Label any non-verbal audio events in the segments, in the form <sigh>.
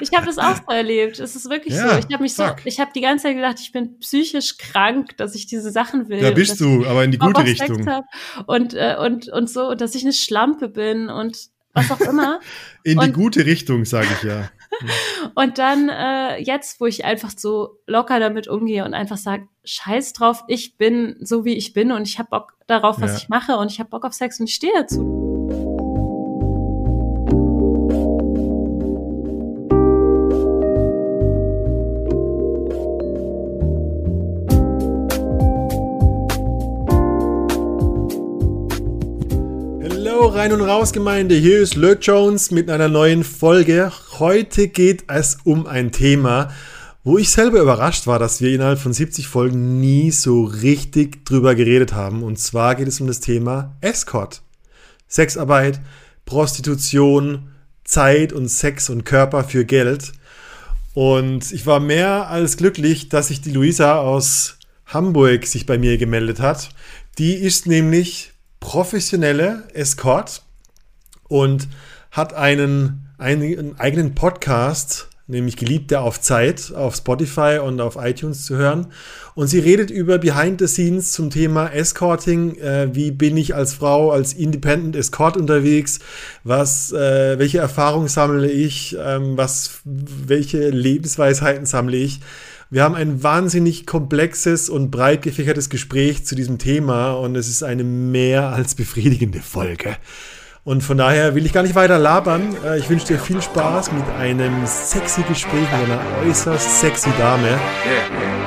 ich habe das auch so erlebt. Es ist wirklich Ja, so. Ich habe mich so, fuck. ich habe die ganze Zeit gedacht, ich bin psychisch krank, dass ich diese Sachen will. Da bist du, aber in die gute Richtung. und, äh, und, und so, dass ich eine Schlampe bin und was auch immer. <laughs> In die und- gute Richtung, sage ich ja. <laughs> Und dann äh, jetzt, wo ich einfach so locker damit umgehe und einfach sage, scheiß drauf, ich bin so wie ich bin und ich habe Bock darauf, was Ja. ich mache und ich habe Bock auf Sex und ich stehe dazu. Rein und raus Gemeinde, hier ist Lö Jones mit einer neuen Folge. Heute geht es um ein Thema, wo ich selber überrascht war, dass wir innerhalb von 70 Folgen nie so richtig drüber geredet haben. Und zwar geht es um das Thema Escort. Sexarbeit, Prostitution, Zeit und Sex und Körper für Geld. Und ich war mehr als glücklich, dass sich die Luisa aus Hamburg sich bei mir gemeldet hat. Die ist nämlich professionelle Escort und hat einen, einen eigenen Podcast, nämlich Geliebte auf Zeit, auf Spotify und auf iTunes zu hören. Und sie redet über Behind the Scenes zum Thema Escorting. Äh, wie bin ich als Frau, als Independent Escort unterwegs? Was, äh, welche Erfahrungen sammle ich? Ähm, was, welche Lebensweisheiten sammle ich? Wir haben ein wahnsinnig komplexes und breit gefächertes Gespräch zu diesem Thema und es ist eine mehr als befriedigende Folge. Und von daher will ich gar nicht weiter labern. Äh, Ich wünsche dir viel Spaß mit einem sexy Gespräch mit einer äußerst sexy Dame. Yeah,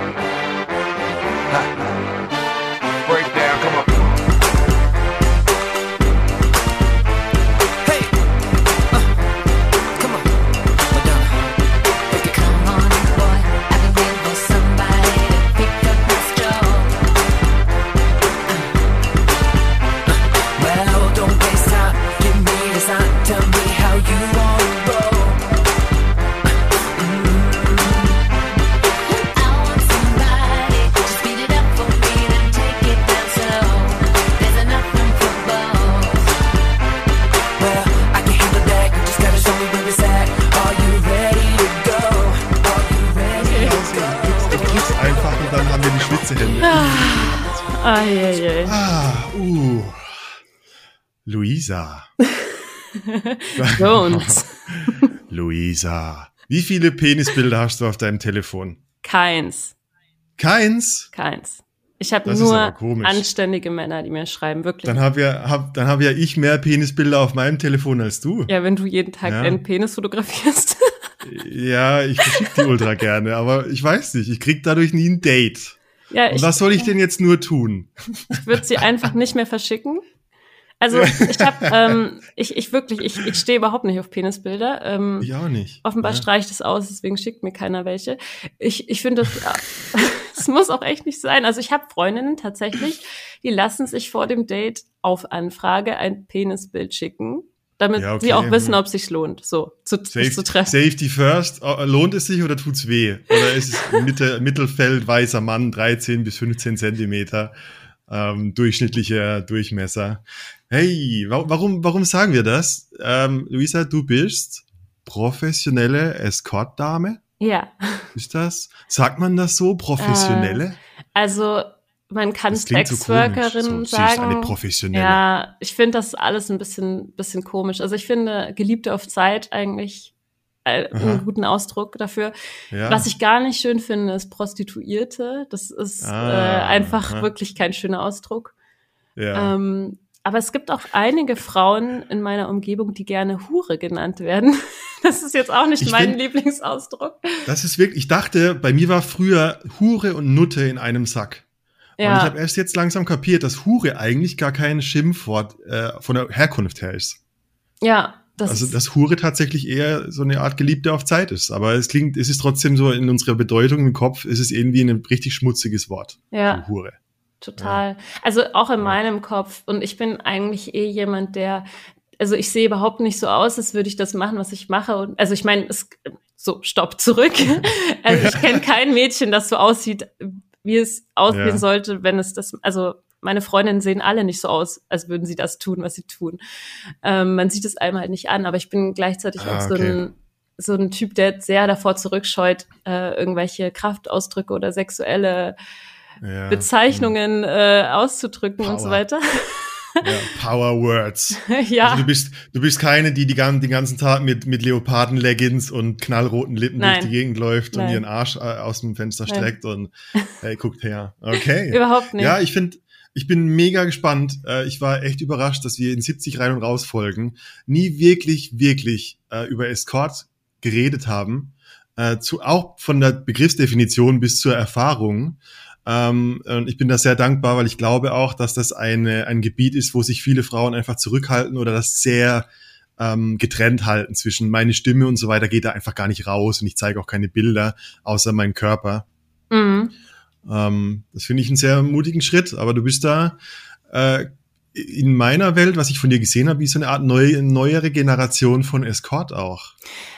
Luisa. <laughs> Jones. <laughs> Luisa. Wie viele Penisbilder hast du auf deinem Telefon? Keins. Keins? Keins. Ich habe nur anständige Männer, die mir schreiben, wirklich. Dann habe ja, hab, dann hab ja ich mehr Penisbilder auf meinem Telefon als du. ja, wenn du jeden Tag Ja. deinen Penis fotografierst. <laughs> Ja, ich verschicke die ultra gerne, aber ich weiß nicht, ich krieg dadurch nie ein Date. ja, Und ich, was soll ich denn jetzt nur tun? ich würde sie einfach nicht mehr verschicken. Also <laughs> ich habe, ähm, ich, ich wirklich, ich, ich stehe überhaupt nicht auf Penisbilder. Ähm, Ich auch nicht. Offenbar ja. streicht es aus, deswegen schickt mir keiner welche. Ich, ich finde, <laughs> es muss auch echt nicht sein. Also ich habe Freundinnen tatsächlich, die lassen sich vor dem Date auf Anfrage ein Penisbild schicken, damit Ja, okay, sie auch wissen, ob es sich lohnt, so zu, Safe, zu treffen. Safety first. Äh, Lohnt es sich oder tut's weh? Oder ist es <laughs> Mitte, Mittelfeld, weißer Mann, 13 bis 15 Zentimeter, ähm, durchschnittlicher Durchmesser? Hey, wa warum, warum sagen wir das? Ähm, Luisa, du bist professionelle Escort-Dame? Ja, Ist das? Sagt man das so? Professionelle? also man kann so. Sexworkerin So, ist sagen. eine professionelle. Ja, ich finde das alles ein bisschen, bisschen komisch. Also ich finde Geliebte auf Zeit eigentlich äh, einen guten Ausdruck dafür. Ja. Was ich gar nicht schön finde, ist Prostituierte. Das ist Ah, äh, einfach aha. wirklich kein schöner Ausdruck. ja. Ähm, aber es gibt auch einige Frauen in meiner Umgebung, die gerne Hure genannt werden. <laughs> Das ist jetzt auch nicht Ich mein find- Lieblingsausdruck. Das ist wirklich, ich dachte, bei mir war früher Hure und Nutte in einem Sack. Und ich Ja, habe erst jetzt langsam kapiert, dass Hure eigentlich gar kein Schimpfwort äh, von der Herkunft her ist. ja, das also ist, dass Hure tatsächlich eher so eine Art Geliebte auf Zeit ist. Aber es klingt, es ist trotzdem so in unserer Bedeutung im Kopf, ist es irgendwie ein richtig schmutziges Wort. ja. Hure. Total. Also auch in meinem Kopf. Und ich bin eigentlich eh jemand, der, also ich sehe überhaupt nicht so aus, als würde ich das machen, was ich mache. Und, also ich meine, es, so, stopp, zurück. <laughs> also ich kenne kein Mädchen, das so aussieht, wie es aussehen Ja. sollte, wenn es das, also meine Freundinnen sehen alle nicht so aus, als würden sie das tun, was sie tun. Ähm, man sieht es einem halt nicht an, aber ich bin gleichzeitig Ah, auch so okay. ein so ein Typ, der sehr davor zurückscheut, äh, irgendwelche Kraftausdrücke oder sexuelle Ja. Bezeichnungen äh, auszudrücken und so Power. weiter. Ja, Power Words. <laughs> ja. Also du bist, du bist keine, die, die gan- den ganzen Tag mit, mit Leoparden-Leggings und knallroten Lippen Nein. durch die Gegend läuft und Nein. ihren Arsch äh, aus dem Fenster Nein. streckt und hey, guckt her. Okay. <laughs> Überhaupt nicht. Ja, ich finde, ich bin mega gespannt. Äh, ich war echt überrascht, dass wir in 70 rein und raus Folgen nie wirklich, wirklich äh, über Escort geredet haben. Äh, zu, auch von der Begriffsdefinition bis zur Erfahrung. Ähm, und ich bin da sehr dankbar, weil ich glaube auch, dass das eine, ein Gebiet ist, wo sich viele Frauen einfach zurückhalten oder das sehr ähm, getrennt halten zwischen meine Stimme und so weiter geht da einfach gar nicht raus und ich zeige auch keine Bilder außer meinen Körper. Mhm. Ähm, das finde ich einen sehr mutigen Schritt, aber du bist da äh, in meiner Welt, was ich von dir gesehen habe, wie so eine Art neu, neuere Generation von Escort auch.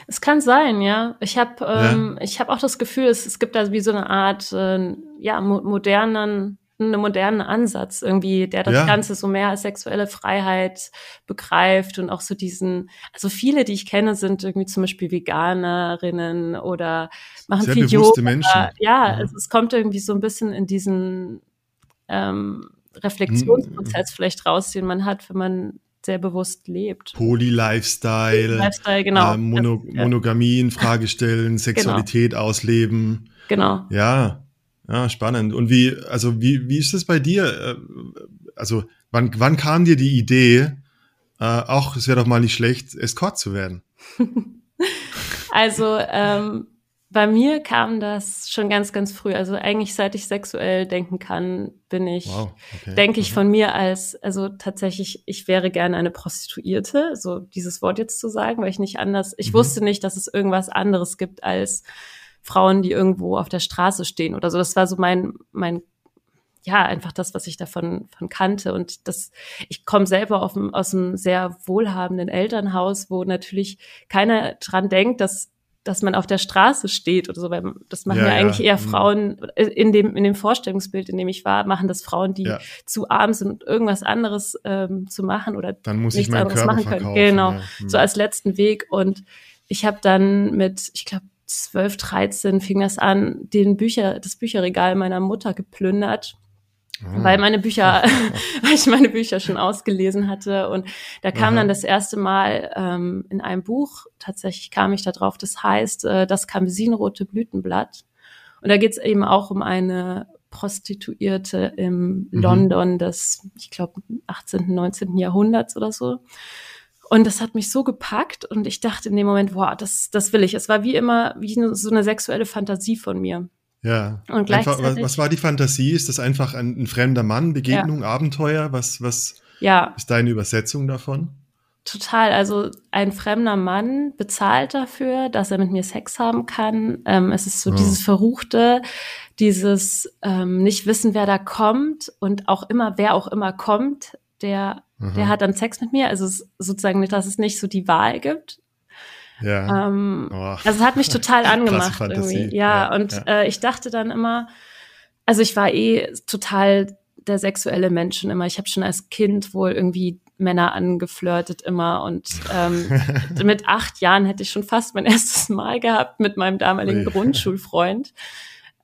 Es kann sein, ja. Ich habe ähm, ich habe auch das Gefühl, es, es gibt da wie so eine Art äh, ja mo modernen einen modernen Ansatz irgendwie, der das Ja. Ganze so mehr als sexuelle Freiheit begreift und auch so diesen, also viele, die ich kenne, sind irgendwie zum Beispiel Veganerinnen oder machen Sehr viel bewusste Yoga. Menschen. Ja, Mhm. es, es kommt irgendwie so ein bisschen in diesen ähm, Reflexionsprozess vielleicht raus, den man hat, wenn man sehr bewusst lebt. Poly-Lifestyle, Lifestyle, genau. äh, Mono ja, Monogamie in Frage stellen, <laughs> Sexualität ausleben. genau. Ja, ja, spannend. Und wie, also wie, wie ist das bei dir? Äh, Also wann, wann kam dir die Idee, äh, auch es wäre doch mal nicht schlecht, Escort zu werden? <laughs> Also ähm, bei mir kam das schon ganz, ganz früh. Also eigentlich seit ich sexuell denken kann, bin ich, Wow, okay. denke ich von mir als, also tatsächlich, ich wäre gerne eine Prostituierte, so dieses Wort jetzt zu sagen, weil ich nicht anders, ich Mhm. wusste nicht, dass es irgendwas anderes gibt als Frauen, die irgendwo auf der Straße stehen oder so. Das war so mein, mein ja, einfach das, was ich davon von kannte. Und das, ich komme selber auf, aus einem sehr wohlhabenden Elternhaus, wo natürlich keiner dran denkt, dass, dass man auf der Straße steht oder so. Weil das machen Ja, ja, eigentlich eher Mhm. Frauen, äh, in dem, in dem Vorstellungsbild, in dem ich war, machen das Frauen, die Ja. zu arm sind, irgendwas anderes ähm, zu machen oder Dann muss ich nichts meinen anderes Körper machen können. Genau, ja. Hm. so als letzten Weg. Und ich habe dann mit, ich glaube, 12, 13 fing das an, den Bücher, das Bücherregal meiner Mutter geplündert Ah. weil meine Bücher, <laughs> weil ich meine Bücher schon ausgelesen hatte und da kam Aha. dann das erste Mal ähm, in einem Buch, tatsächlich kam ich da drauf, das heißt äh, das Kambesinrote Blütenblatt und da geht es eben auch um eine Prostituierte im Mhm. London des, ich glaube, 18., 19. Jahrhunderts oder so. Und das hat mich so gepackt und ich dachte in dem Moment, wow, das, das will ich. Es war wie immer wie so eine sexuelle Fantasie von mir. Ja. Und Einfach, was, gleichzeitig- was war die Fantasie? Ist das einfach ein, ein fremder Mann, Begegnung, Abenteuer? Was, was Ja, ist deine Übersetzung davon? Total. Also ein fremder Mann bezahlt dafür, dass er mit mir Sex haben kann. Ähm, es ist so Ja. dieses Verruchte, dieses ähm, nicht wissen, wer da kommt und auch immer, wer auch immer kommt, der, Aha. der hat dann Sex mit mir. Also es ist sozusagen, nicht, dass es nicht so die Wahl gibt. Ja. Ähm, Oh. also es hat mich total <laughs> angemacht irgendwie. Ja, Ja, und ja. Äh, ich dachte dann immer, also ich war eh total der sexuelle Mensch schon immer. Ich habe schon als Kind wohl irgendwie Männer angeflirtet immer und ähm, <laughs> mit acht Jahren hätte ich schon fast mein <laughs> erstes Mal gehabt mit meinem damaligen Ui. Grundschulfreund.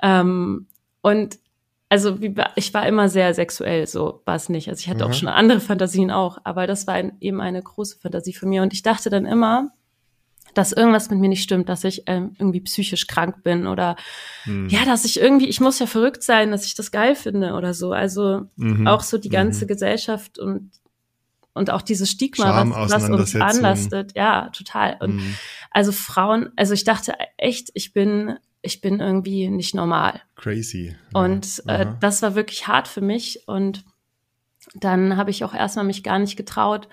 Ähm, und also wie, ich war immer sehr sexuell, so war es nicht. Also ich hatte Mhm. auch schon andere Fantasien auch, aber das war ein, eben eine große Fantasie von mir. Und ich dachte dann immer, dass irgendwas mit mir nicht stimmt, dass ich ähm, irgendwie psychisch krank bin oder Hm. ja, dass ich irgendwie, ich muss ja verrückt sein, dass ich das geil finde oder so. Also Mhm. auch so die ganze Mhm. Gesellschaft und und auch dieses Stigma, was, was uns anlastet. Ja, total. Und Hm. also Frauen, also ich dachte echt, ich bin, ich bin irgendwie nicht normal. Crazy. Und Ja. äh, Aha. das war wirklich hart für mich. Und dann habe ich auch erstmal mich gar nicht getraut,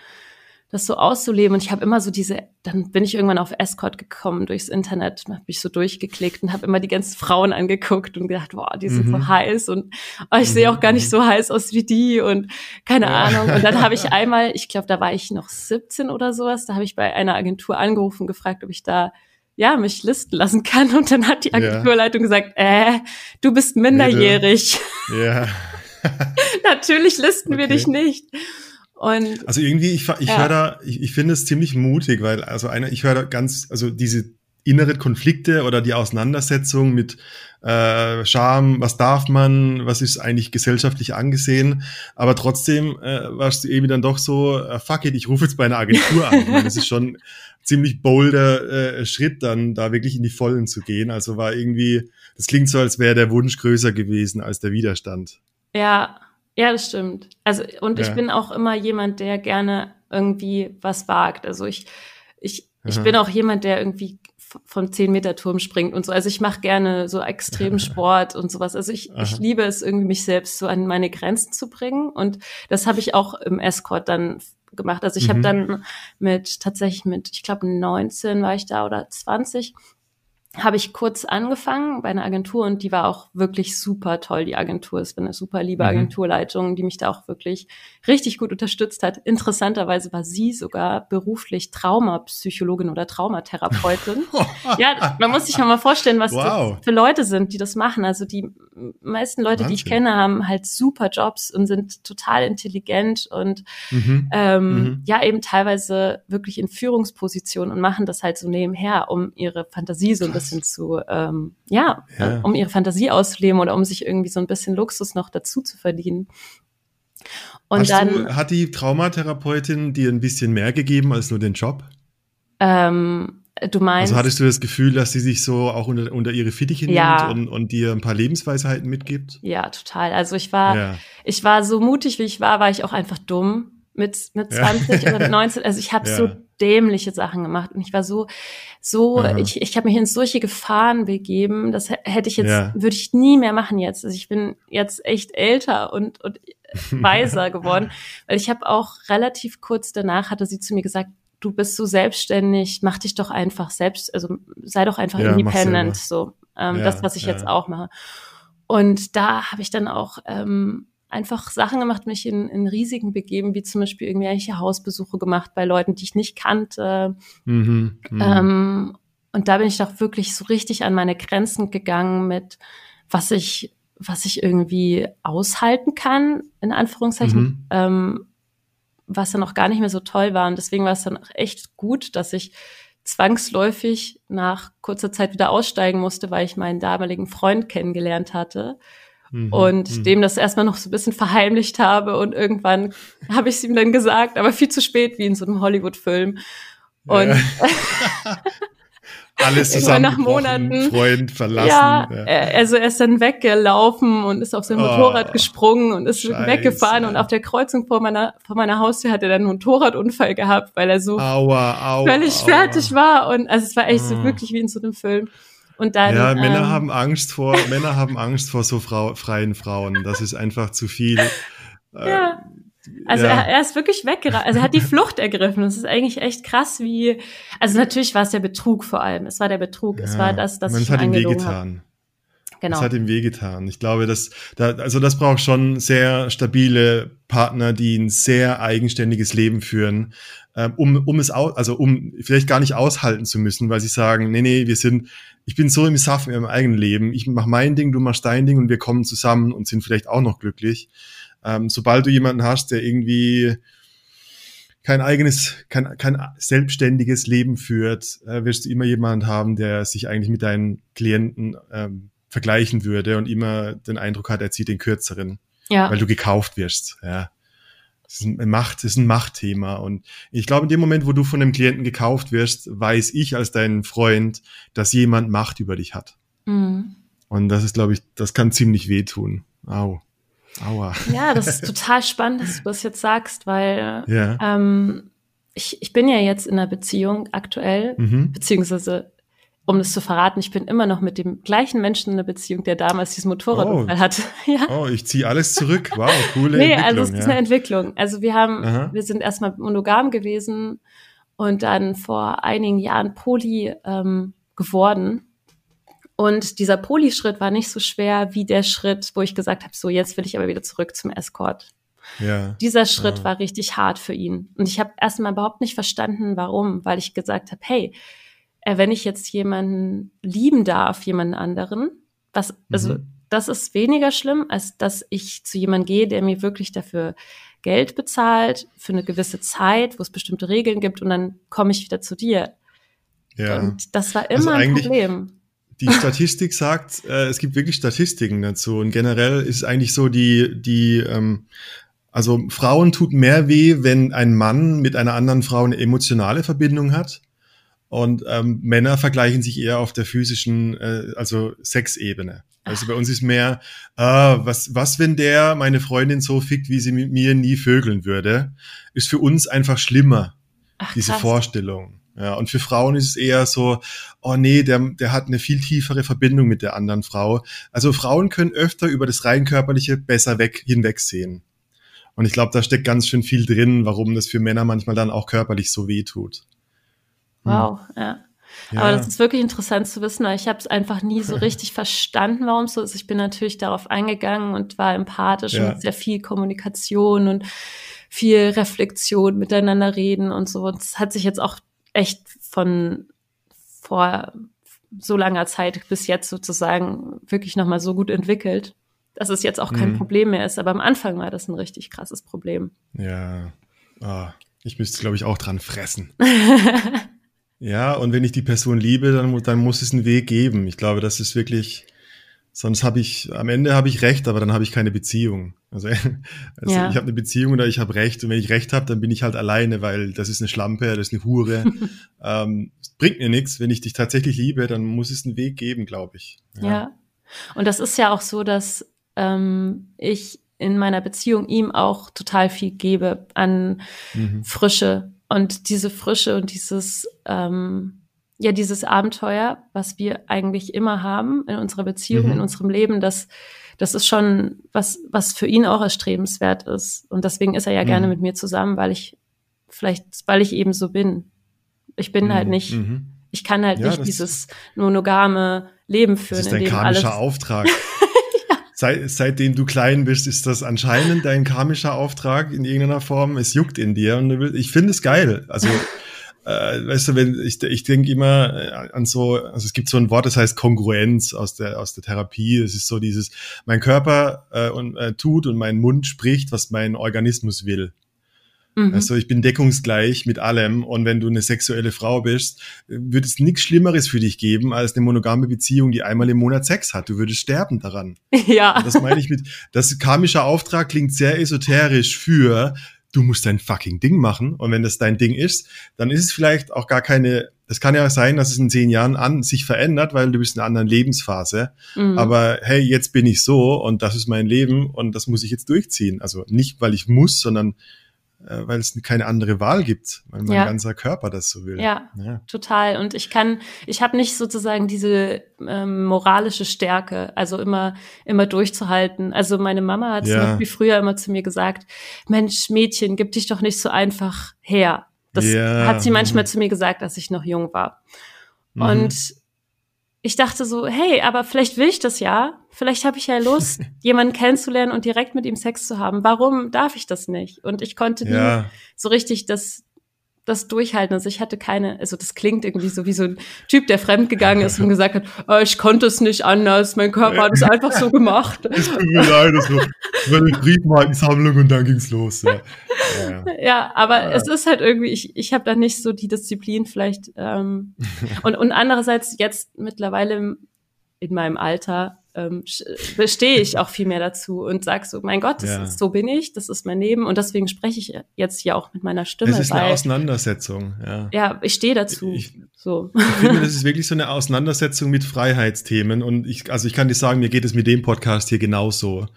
das so auszuleben. Und ich habe immer so diese, dann bin ich irgendwann auf Escort gekommen durchs Internet, habe mich so durchgeklickt und habe immer die ganzen Frauen angeguckt und gedacht, boah, die sind Mhm. so heiß und oh, ich sehe auch gar nicht so heiß aus wie die und keine Ja. Ahnung. Und dann habe ich <laughs> einmal, ich glaube, da war ich noch 17 oder sowas, da habe ich bei einer Agentur angerufen, gefragt, ob ich da ja, mich listen lassen kann. Und dann hat die Ja. Agenturleitung gesagt, äh, du bist minderjährig. Ja. <laughs> Natürlich listen wir Okay. dich nicht. Und Also irgendwie, ich, ich Ja. höre da, ich, ich finde es ziemlich mutig, weil also einer, ich höre da ganz, also diese innere Konflikte oder die Auseinandersetzung mit äh, Scham, was darf man, was ist eigentlich gesellschaftlich angesehen, aber trotzdem äh, warst du eben dann doch so, äh, fuck it, ich rufe jetzt bei einer Agentur an. Meine, das ist schon ziemlich bolder äh, Schritt, dann da wirklich in die Vollen zu gehen. Also war irgendwie, das klingt so, als wäre der Wunsch größer gewesen als der Widerstand. Ja, ja, das stimmt. Also, und ich Ja. bin auch immer jemand, der gerne irgendwie was wagt. Also ich, ich, ich bin auch jemand, der irgendwie vom 10 Meter Turm springt und so. Also ich mache gerne so extremen <laughs> Sport und sowas. Also ich, ich liebe es irgendwie, mich selbst so an meine Grenzen zu bringen. Und das habe ich auch im Escort dann gemacht. Also ich habe Mhm. dann mit, tatsächlich mit, ich glaube 19 war ich da oder 20, habe ich kurz angefangen bei einer Agentur und die war auch wirklich super toll, die Agentur. Es war eine super liebe Mhm. Agenturleitung, die mich da auch wirklich richtig gut unterstützt hat. Interessanterweise war sie sogar beruflich Traumapsychologin oder Traumatherapeutin. <laughs> ja, man muss sich mal vorstellen, was Wow. das für Leute sind, die das machen. Also die meisten Leute, die ich Wahnsinn. kenne, haben halt super Jobs und sind total intelligent und Mhm. ähm, Mhm. ja eben teilweise wirklich in Führungspositionen und machen das halt so nebenher, um ihre Fantasie so ein Krass. Bisschen zu, ähm, ja, Ja. äh, um ihre Fantasie auszuleben oder um sich irgendwie so ein bisschen Luxus noch dazu zu verdienen. Und Hast dann, du, hat die Traumatherapeutin dir ein bisschen mehr gegeben als nur den Job? ähm, du meinst, Also hattest du das Gefühl, dass sie sich so auch unter, unter ihre Fittiche Ja. nimmt und, und dir ein paar Lebensweisheiten mitgibt? ja, total. Also ich war, Ja. ich war so mutig, wie ich war, war ich auch einfach dumm mit, mit Ja. 20 oder <laughs> 19. Also ich habe Ja. so dämliche Sachen gemacht und ich war so, so, Aha. ich, ich habe mich in solche Gefahren begeben, das hä- hätte ich jetzt, Ja. würde ich nie mehr machen jetzt. Also ich bin jetzt echt älter und, und <laughs> weiser geworden, weil ich habe auch relativ kurz danach hatte sie zu mir gesagt, du bist so selbstständig, mach dich doch einfach selbst, also sei doch einfach Ja, independent, so ähm, Ja, das, was ich jetzt auch mache. Und da habe ich dann auch ähm, einfach Sachen gemacht, mich in, in Risiken begeben, wie zum Beispiel irgendwelche Hausbesuche gemacht bei Leuten, die ich nicht kannte. Mhm. Mhm. Ähm, und da bin ich doch wirklich so richtig an meine Grenzen gegangen mit, was ich, was ich irgendwie aushalten kann, in Anführungszeichen, Mhm. ähm, was dann auch gar nicht mehr so toll war. Und deswegen war es dann auch echt gut, dass ich zwangsläufig nach kurzer Zeit wieder aussteigen musste, weil ich meinen damaligen Freund kennengelernt hatte Mhm. und Mhm. dem das erstmal noch so ein bisschen verheimlicht habe und irgendwann <laughs> habe ich es ihm dann gesagt, aber viel zu spät, wie in so einem Hollywood-Film. Und Ja. <laughs> Alles <laughs> Irgendwann nach Monaten. Freund verlassen. ja, ja. äh, also er ist dann weggelaufen und ist auf sein Oh, Motorrad gesprungen und ist Scheiße. weggefahren und auf der Kreuzung vor meiner, vor meiner Haustür hat er dann einen Motorradunfall gehabt, weil er so Aua, aua. völlig aua. fertig war und also es war echt so Oh. wirklich wie in so einem Film. Und dann, Ja, Männer ähm, haben Angst vor, <laughs> Männer haben Angst vor so Frau, freien Frauen. Das ist einfach zu viel. Äh, Ja. Also ja. er, er ist wirklich weggerannt. Also er hat die Flucht ergriffen. Das ist eigentlich echt krass, wie. Also natürlich war es der Betrug vor allem. Es war der Betrug. es Ja. war das, dass Man, ich es hat ihm wehgetan. Genau. Es hat ihm wehgetan. Ich glaube, dass da, also das braucht schon sehr stabile Partner, die ein sehr eigenständiges Leben führen, ähm, um, um es au, also um vielleicht gar nicht aushalten zu müssen, weil sie sagen, nee, nee, wir sind, ich bin so im Saft in meinem eigenen Leben, ich mach mein Ding, du machst dein Ding und wir kommen zusammen und sind vielleicht auch noch glücklich. Ähm, sobald du jemanden hast, der irgendwie kein eigenes, kein, kein selbstständiges Leben führt, äh, wirst du immer jemand haben, der sich eigentlich mit deinen Klienten ähm, vergleichen würde und immer den Eindruck hat, er zieht den kürzeren, ja. weil du gekauft wirst. Ja. Das ist ein Macht, ist ein Machtthema. Und ich glaube, in dem Moment, wo du von einem Klienten gekauft wirst, weiß ich als dein Freund, dass jemand Macht über dich hat. Mhm. Und das ist, glaube ich, das kann ziemlich wehtun. Au. Aua. ja, das ist total spannend, dass du das jetzt sagst, weil Ja. ähm, ich, ich bin ja jetzt in einer Beziehung aktuell, Mhm. beziehungsweise um das zu verraten, ich bin immer noch mit dem gleichen Menschen in einer Beziehung, der damals diesen Motorradunfall Oh. hatte. <laughs> ja. Oh, ich ziehe alles zurück. Wow, coole Nee, Entwicklung. also es ist ja. eine Entwicklung. Also wir haben, Aha. wir sind erstmal monogam gewesen und dann vor einigen Jahren poly ähm, geworden. Und dieser Poly-Schritt war nicht so schwer wie der Schritt, wo ich gesagt habe, so jetzt will ich aber wieder zurück zum Escort. ja. Dieser Schritt Ah. war richtig hart für ihn. Und ich habe erstmal überhaupt nicht verstanden, warum, weil ich gesagt habe, hey, wenn ich jetzt jemanden lieben darf, jemanden anderen, was, also Mhm. das ist weniger schlimm, als dass ich zu jemandem gehe, der mir wirklich dafür Geld bezahlt, für eine gewisse Zeit, wo es bestimmte Regeln gibt und dann komme ich wieder zu dir. Ja. Und das war Also immer ein eigentlich- Problem. Die Statistik sagt, äh, es gibt wirklich Statistiken dazu. Und generell ist eigentlich so die, die, ähm, also Frauen tut mehr weh, wenn ein Mann mit einer anderen Frau eine emotionale Verbindung hat. Und ähm, Männer vergleichen sich eher auf der physischen, äh, also Sexebene. Also bei uns ist mehr, ah, was, was, wenn der meine Freundin so fickt, wie sie mit mir nie vögeln würde, ist für uns einfach schlimmer Ach, diese krass. Vorstellung. Ja, und für Frauen ist es eher so, oh nee, der, der hat eine viel tiefere Verbindung mit der anderen Frau. Also Frauen können öfter über das rein körperliche besser weg, hinwegsehen. Und ich glaube, da steckt ganz schön viel drin, warum das für Männer manchmal dann auch körperlich so weh tut. Wow, ja. Ja. Aber das ist wirklich interessant zu wissen, weil ich habe es einfach nie so richtig verstanden, warum es so ist. Ich bin natürlich darauf eingegangen und war empathisch Ja. und sehr viel Kommunikation und viel Reflexion, miteinander reden und so. Und es hat sich jetzt auch echt von vor so langer Zeit bis jetzt sozusagen wirklich nochmal so gut entwickelt, dass es jetzt auch kein Mhm. Problem mehr ist. Aber am Anfang war das ein richtig krasses Problem. Ja, ah, ich müsste, glaube ich, auch dran fressen. <laughs> ja, und wenn ich die Person liebe, dann, dann muss es einen Weg geben. Ich glaube, das ist wirklich, sonst habe ich, am Ende habe ich Recht, aber dann habe ich keine Beziehung. Also, <laughs> also Ja. ich habe eine Beziehung oder ich habe Recht und wenn ich Recht habe, dann bin ich halt alleine, weil das ist eine Schlampe, das ist eine Hure. <laughs> ähm, es bringt mir nichts. Wenn ich dich tatsächlich liebe, dann muss es einen Weg geben, glaube ich. Ja. Und das ist ja auch so, dass ähm, ich in meiner Beziehung ihm auch total viel gebe an Mhm. Frische und diese Frische und dieses ähm, ja dieses Abenteuer, was wir eigentlich immer haben in unserer Beziehung, Mhm. in unserem Leben, das das ist schon was was für ihn auch erstrebenswert ist und deswegen ist er ja gerne Mhm. mit mir zusammen, weil ich vielleicht weil ich eben so bin. Ich bin halt Mhm. nicht Mhm. ich kann halt Ja, nicht das- dieses monogame Leben Das führen, ist in dein karmischer Auftrag. <laughs> Seit, seitdem du klein bist, ist das anscheinend <laughs> dein karmischer Auftrag in irgendeiner Form. Es juckt in dir und willst, ich finde es geil. Also, <laughs> äh, weißt du, wenn ich, ich denke immer äh, an so, also es gibt so ein Wort, das heißt Kongruenz aus der aus der Therapie. Es ist so dieses, mein Körper äh, und, äh, tut und mein Mund spricht, was mein Organismus will. Mhm. Also ich bin deckungsgleich mit allem und wenn du eine sexuelle Frau bist, wird es nichts Schlimmeres für dich geben als eine monogame Beziehung, die einmal im Monat Sex hat. Du würdest sterben daran. <laughs> ja. Das meine ich mit, das karmische Auftrag klingt sehr esoterisch für, du musst dein fucking Ding machen und wenn das dein Ding ist, dann ist es vielleicht auch gar keine, das kann ja sein, dass es in zehn Jahren an sich verändert, weil du bist in einer anderen Lebensphase. Mhm. Aber hey, jetzt bin ich so und das ist mein Leben und das muss ich jetzt durchziehen. Also nicht, weil ich muss, sondern weil es keine andere Wahl gibt, weil mein Ja. ganzer Körper das so will. Ja. ja. Total. Und ich kann, ich habe nicht sozusagen diese ähm, moralische Stärke, also immer, immer durchzuhalten. Also meine Mama hat Ja. Beispiel früher immer zu mir gesagt, Mensch, Mädchen, gib dich doch nicht so einfach her. Das Ja. hat sie manchmal Mhm. zu mir gesagt, als ich noch jung war. Mhm. Ich dachte so, hey, aber vielleicht will ich das ja. Vielleicht habe ich ja Lust, <laughs> jemanden kennenzulernen und direkt mit ihm Sex zu haben. Warum darf ich das nicht? Und ich konnte nie Ja, so richtig das, das durchhalten. Also ich hatte keine, also das klingt irgendwie so wie so ein Typ, der fremdgegangen ist und gesagt hat, "Ah, ich konnte es nicht anders, mein Körper hat es einfach so gemacht. es tut mir leid, das war eine Briefmarkensammlung und dann ging's los. Ja. Ja. Ja, aber es ist halt irgendwie, ich, ich habe da nicht so die Disziplin vielleicht. Ähm, <laughs> und, und andererseits jetzt mittlerweile in meinem Alter ähm, sch- stehe ich auch viel mehr dazu und sag so, mein Gott, das Ja. ist, so bin ich, das ist mein Leben und deswegen spreche ich jetzt hier auch mit meiner Stimme, Es ist eine weil Auseinandersetzung, ja. ja, ich stehe dazu. Ich- so. Ich finde, das ist wirklich so eine Auseinandersetzung mit Freiheitsthemen. Und ich, also ich kann dir sagen, mir geht es mit dem Podcast hier genauso.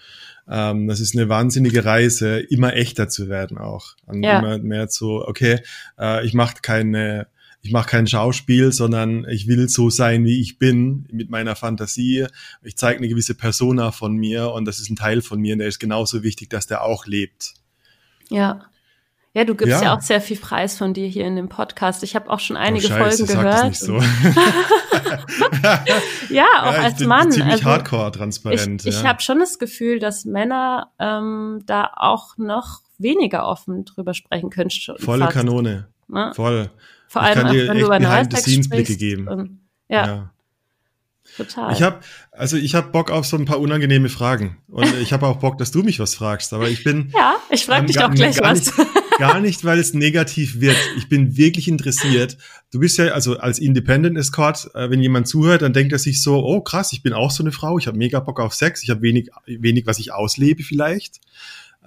Ähm, das ist eine wahnsinnige Reise, immer echter zu werden auch. Und Ja. immer mehr zu, okay, äh, ich mache keine, ich mache kein Schauspiel, sondern ich will so sein, wie ich bin, mit meiner Fantasie. Ich zeige eine gewisse Persona von mir und das ist ein Teil von mir und der ist genauso wichtig, dass der auch lebt. Ja. Ja, du gibst ja. Ja. auch sehr viel Preis von dir hier in dem Podcast. Ich habe auch schon einige oh, Scheiße, Folgen gehört. so. <laughs> ja, auch Ja, ich als Mann. Ziemlich also, hardcore ich transparent. ich ja. habe schon das Gefühl, dass Männer ähm, da auch noch weniger offen drüber sprechen können. Volle fast, Kanone. Ne? Voll. Vor Ich allem, kann auch, dir wenn echt du behind the scenes Blicke geben. Und, ja, total. Ich habe also ich habe Bock auf so ein paar unangenehme Fragen und ich habe auch Bock, dass du mich was fragst, aber ich bin ja, ich frage ähm, dich gar- doch gleich gar was. Nicht, gar nicht, weil es negativ wird. Ich bin wirklich interessiert. Du bist ja also als Independent Escort, äh, wenn jemand zuhört, dann denkt er sich so, oh krass, ich bin auch so eine Frau, ich habe mega Bock auf Sex, ich habe wenig, wenig, was ich auslebe vielleicht.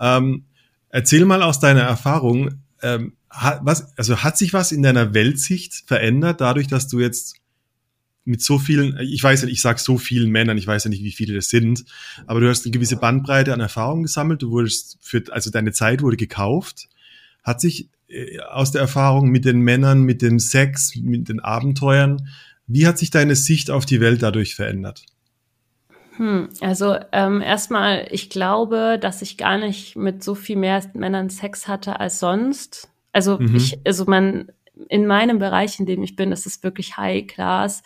Ähm, erzähl mal aus deiner Erfahrung, ähm, was, also hat sich was in deiner Weltsicht verändert, dadurch, dass du jetzt mit so vielen, ich weiß ja, ich sag so vielen Männern, ich weiß ja nicht, wie viele das sind, aber du hast eine gewisse Bandbreite an Erfahrungen gesammelt, du wurdest für, also deine Zeit wurde gekauft. Hat sich äh, aus der Erfahrung mit den Männern, mit dem Sex, mit den Abenteuern, wie hat sich deine Sicht auf die Welt dadurch verändert? Hm, also ähm, erstmal, ich glaube, dass ich gar nicht mit so viel mehr Männern Sex hatte als sonst. Also Mhm. ich, also man in meinem Bereich, in dem ich bin, das ist wirklich High Class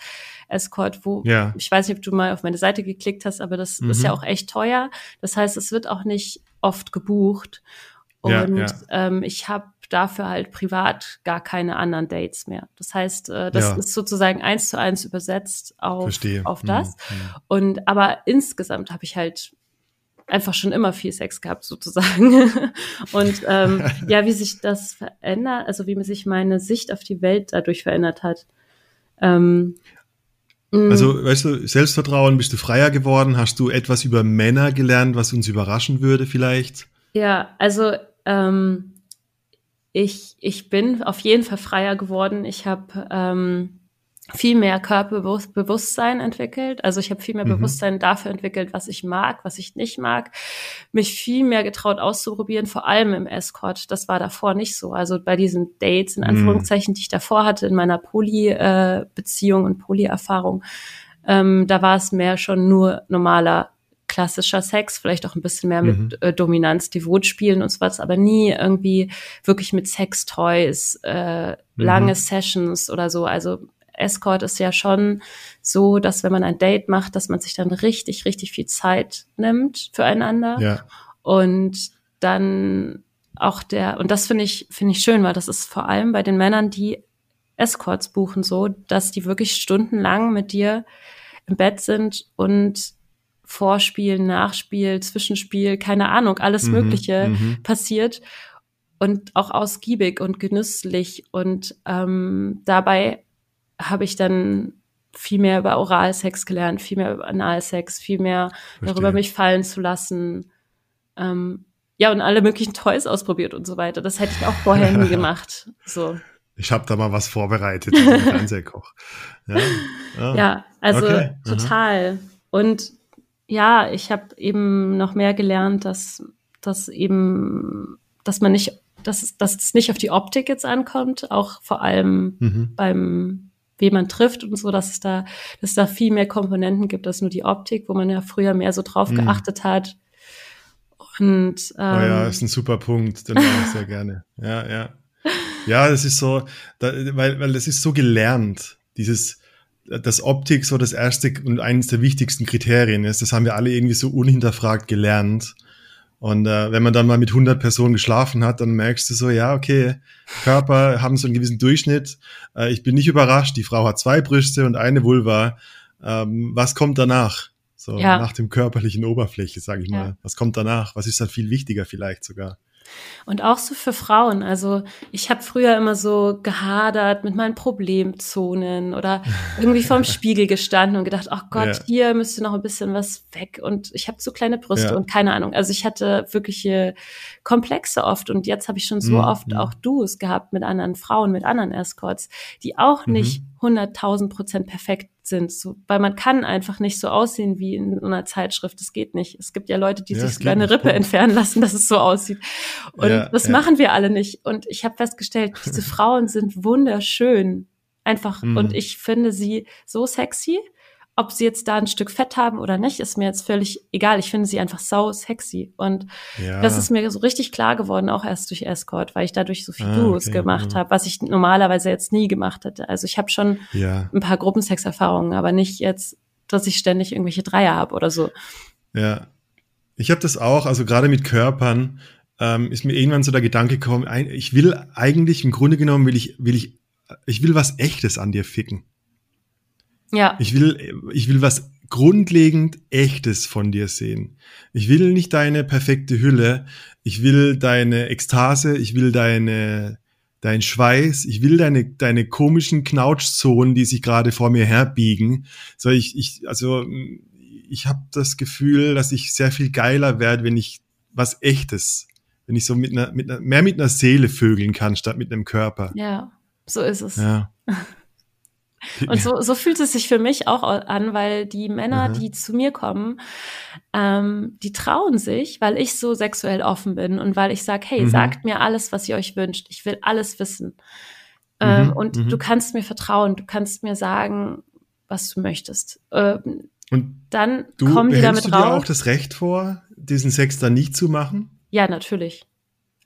Escort, wo Ja. ich weiß nicht, ob du mal auf meine Seite geklickt hast, aber das Mhm. ist ja auch echt teuer. Das heißt, es wird auch nicht oft gebucht. Ja, Und ja. Ähm, ich habe dafür halt privat gar keine anderen Dates mehr. Das heißt, äh, das Ja. ist sozusagen eins zu eins übersetzt auf, Verstehe. auf Mhm, das. mhm. Und aber insgesamt habe ich halt einfach schon immer viel Sex gehabt, sozusagen. <laughs> Und ähm, <laughs> ja, wie sich das verändert, also wie sich meine Sicht auf die Welt dadurch verändert hat. Ähm, mh, Also, weißt du, Selbstvertrauen, bist du freier geworden? Hast du etwas über Männer gelernt, was uns überraschen würde vielleicht? Ja, also ähm, ich, ich bin auf jeden Fall freier geworden. Ich habe ähm, viel mehr Körperbewusstsein entwickelt. Also ich habe viel mehr Mhm. Bewusstsein dafür entwickelt, was ich mag, was ich nicht mag. Mich viel mehr getraut auszuprobieren, vor allem im Escort. Das war davor nicht so. Also bei diesen Dates, in Mhm. Anführungszeichen, die ich davor hatte, in meiner Poly-Beziehung und Poly-Erfahrung, ähm, da war es mehr schon nur normaler klassischer Sex, vielleicht auch ein bisschen mehr mit Mhm. äh, Dominanz, Devot spielen und so was, aber nie irgendwie wirklich mit Sextoys, äh, lange Sessions oder so. Also Escort ist ja schon so, dass wenn man ein Date macht, dass man sich dann richtig, richtig viel Zeit nimmt füreinander Ja. und dann auch der, und das finde ich, finde ich schön, weil das ist vor allem bei den Männern, die Escorts buchen, so, dass die wirklich stundenlang mit dir im Bett sind und Vorspiel, Nachspiel, Zwischenspiel, keine Ahnung, alles Mhm, Mögliche mhm. passiert und auch ausgiebig und genüsslich und ähm, dabei habe ich dann viel mehr über Oralsex gelernt, viel mehr über Analsex, viel mehr Verstehe. darüber mich fallen zu lassen. Ähm, ja, und alle möglichen Toys ausprobiert und so weiter. Das hätte ich auch vorher nie <laughs> gemacht. So. Ich habe da mal was vorbereitet, Fernsehkoch. <laughs> Ja, ja. Ja, also Okay, total. Und ja, ich habe eben noch mehr gelernt, dass, dass eben, dass man nicht, dass, es- dass es nicht auf die Optik jetzt ankommt, auch vor allem Mhm. beim wen man trifft und so, dass es da, dass es da viel mehr Komponenten gibt als nur die Optik, wo man ja früher mehr so drauf Mhm. geachtet hat. Und ähm, Oh ja, ist ein super Punkt, den mag ich sehr gerne. <laughs> Ja, ja. Ja, das ist so, da, weil, weil das ist so gelernt, dieses, das Optik so das erste und eines der wichtigsten Kriterien ist. Das haben wir alle irgendwie so unhinterfragt gelernt. Und äh, wenn man dann mal mit 100 Personen geschlafen hat, dann merkst du so, ja, okay, Körper haben so einen gewissen Durchschnitt. Äh, ich bin nicht überrascht, die Frau hat zwei Brüste und eine Vulva. Ähm, was kommt danach? So Ja. nach dem körperlichen Oberfläche, sage ich Ja. mal. Was kommt danach? Was ist dann viel wichtiger vielleicht sogar? Und auch so für Frauen. Also ich habe früher immer so gehadert mit meinen Problemzonen oder <laughs> irgendwie vorm Spiegel gestanden und gedacht, ach Gott, Ja. hier müsste noch ein bisschen was weg. Und ich habe so kleine Brüste Ja. und keine Ahnung. Also ich hatte wirkliche Komplexe oft. Und jetzt habe ich schon so Mhm. oft auch Duos gehabt mit anderen Frauen, mit anderen Escorts, die auch Mhm. Nicht 100.000 Prozent perfekt sind. So, weil man kann einfach nicht so aussehen wie in einer Zeitschrift. Das geht nicht. Es gibt ja Leute, die Ja, sich es sogar geht eine nicht, Rippe Punkt. entfernen lassen, dass es so aussieht. Und Ja, das ja. machen wir alle nicht. Und ich habe festgestellt, diese <laughs> Frauen sind wunderschön. Einfach. Mhm. Und ich finde sie so sexy. Ob sie jetzt da ein Stück Fett haben oder nicht, ist mir jetzt völlig egal. Ich finde sie einfach sau sexy. Und Ja. das ist mir so richtig klar geworden, auch erst durch Escort, weil ich dadurch so viel Ah, Duos okay, gemacht ja. habe, was ich normalerweise jetzt nie gemacht hätte. Also ich habe schon ja, ein paar Gruppensexerfahrungen, aber nicht jetzt, dass ich ständig irgendwelche Dreier habe oder so. ja. Ich habe das auch, also gerade mit Körpern ähm, ist mir irgendwann so der Gedanke gekommen, ich will eigentlich, im Grunde genommen will ich, will ich, ich will was Echtes an dir ficken. Ja, Ich will, ich will was grundlegend Echtes von dir sehen. Ich will nicht deine perfekte Hülle. Ich will deine Ekstase. Ich will deine, dein Schweiß. Ich will deine, deine komischen Knautschzonen, die sich gerade vor mir herbiegen. So, ich, ich, also, ich habe das Gefühl, dass ich sehr viel geiler werde, wenn ich was Echtes, wenn ich so mit einer, mit einer, mehr mit einer Seele vögeln kann, statt mit einem Körper. Ja, so ist es. Ja. <laughs> <laughs> Und so, so fühlt es sich für mich auch an, weil die Männer, Mhm. die zu mir kommen, ähm, die trauen sich, weil ich so sexuell offen bin und weil ich sage, hey, Mhm. sagt mir alles, was ihr euch wünscht. Ich will alles wissen. Ähm, Mhm, und mhm. du kannst mir vertrauen, du kannst mir sagen, was du möchtest. Ähm, Und dann du kommen die damit du dir auch raus. das Recht vor, diesen Sex dann nicht zu machen? Ja, natürlich.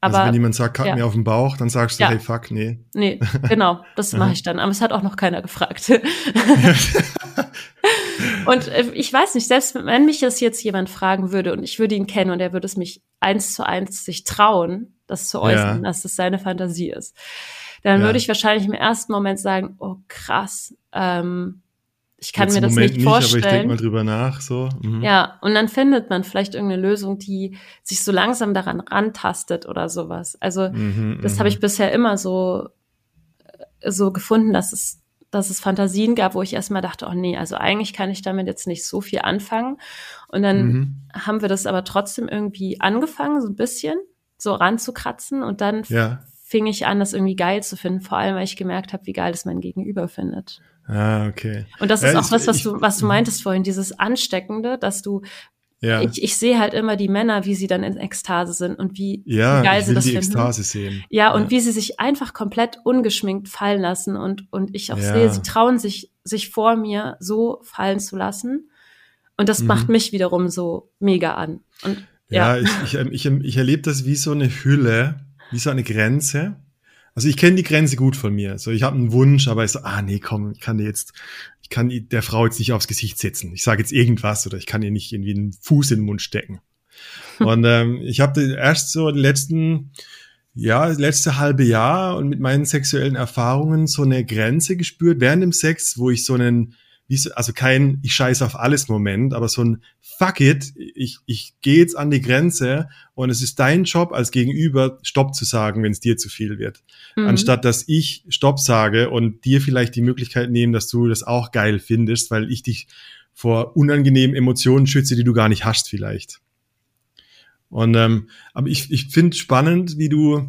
Also Aber wenn jemand sagt, kack ja. mir auf den Bauch, dann sagst du, Ja. hey, fuck, nee. nee, <laughs> genau, das mache ich dann. Aber es hat auch noch keiner gefragt. <laughs> Und äh, ich weiß nicht, selbst wenn mich das jetzt jemand fragen würde und ich würde ihn kennen und er würde es mich eins zu eins sich trauen, das zu äußern, Ja. dass das seine Fantasie ist, dann würde ich wahrscheinlich im ersten Moment sagen, oh krass, ähm, ich kann Jetzt mir das nicht aber ich denke vorstellen. mal drüber nach, so. Mhm. Ja, und dann findet man vielleicht irgendeine Lösung, die sich so langsam daran rantastet oder sowas. Also Mhm, das mhm. habe ich bisher immer so, äh, so gefunden, dass es, dass es Fantasien gab, wo ich erstmal dachte, oh nee, also eigentlich kann ich damit jetzt nicht so viel anfangen. Und dann Mhm. haben wir das aber trotzdem irgendwie angefangen, so ein bisschen, so ranzukratzen. Und dann Ja. fing ich an, das irgendwie geil zu finden, vor allem, weil ich gemerkt habe, wie geil es mein Gegenüber findet. Ah, okay. Und das Ja, ist auch ich- was, was ich- du, was du mhm. meintest vorhin, dieses Ansteckende, dass du, Ja. ich, ich sehe halt immer die Männer, wie sie dann in Ekstase sind und wie, ja, geil sie das die finden. Ekstase sehen. Ja, und wie sie sich einfach komplett ungeschminkt fallen lassen und, und ich auch Ja. sehe, sie trauen sich, sich vor mir so fallen zu lassen. Und das Mhm. macht mich wiederum so mega an. Und Ja, ja, ich, ich, ich, ich erlebe das wie so eine Hülle, wie so eine Grenze. Also ich kenne die Grenze gut von mir. So, ich habe einen Wunsch, aber ich so, ah nee, komm, ich kann dir jetzt, ich kann der Frau jetzt nicht aufs Gesicht setzen. Ich sage jetzt irgendwas oder ich kann ihr nicht irgendwie einen Fuß in den Mund stecken. <laughs> Und ähm, ich habe erst so die letzten, ja, letzte halbe Jahr und mit meinen sexuellen Erfahrungen so eine Grenze gespürt während dem Sex, wo ich so einen, also kein ich scheiße auf alles Moment, aber so ein fuck it, ich, ich gehe jetzt an die Grenze und es ist dein Job als Gegenüber, Stopp zu sagen, wenn es dir zu viel wird. mhm. Anstatt dass ich Stopp sage und dir vielleicht die Möglichkeit nehme, dass du das auch geil findest, weil ich dich vor unangenehmen Emotionen schütze, die du gar nicht hast vielleicht. Und ähm, aber ich, ich finde spannend, wie du,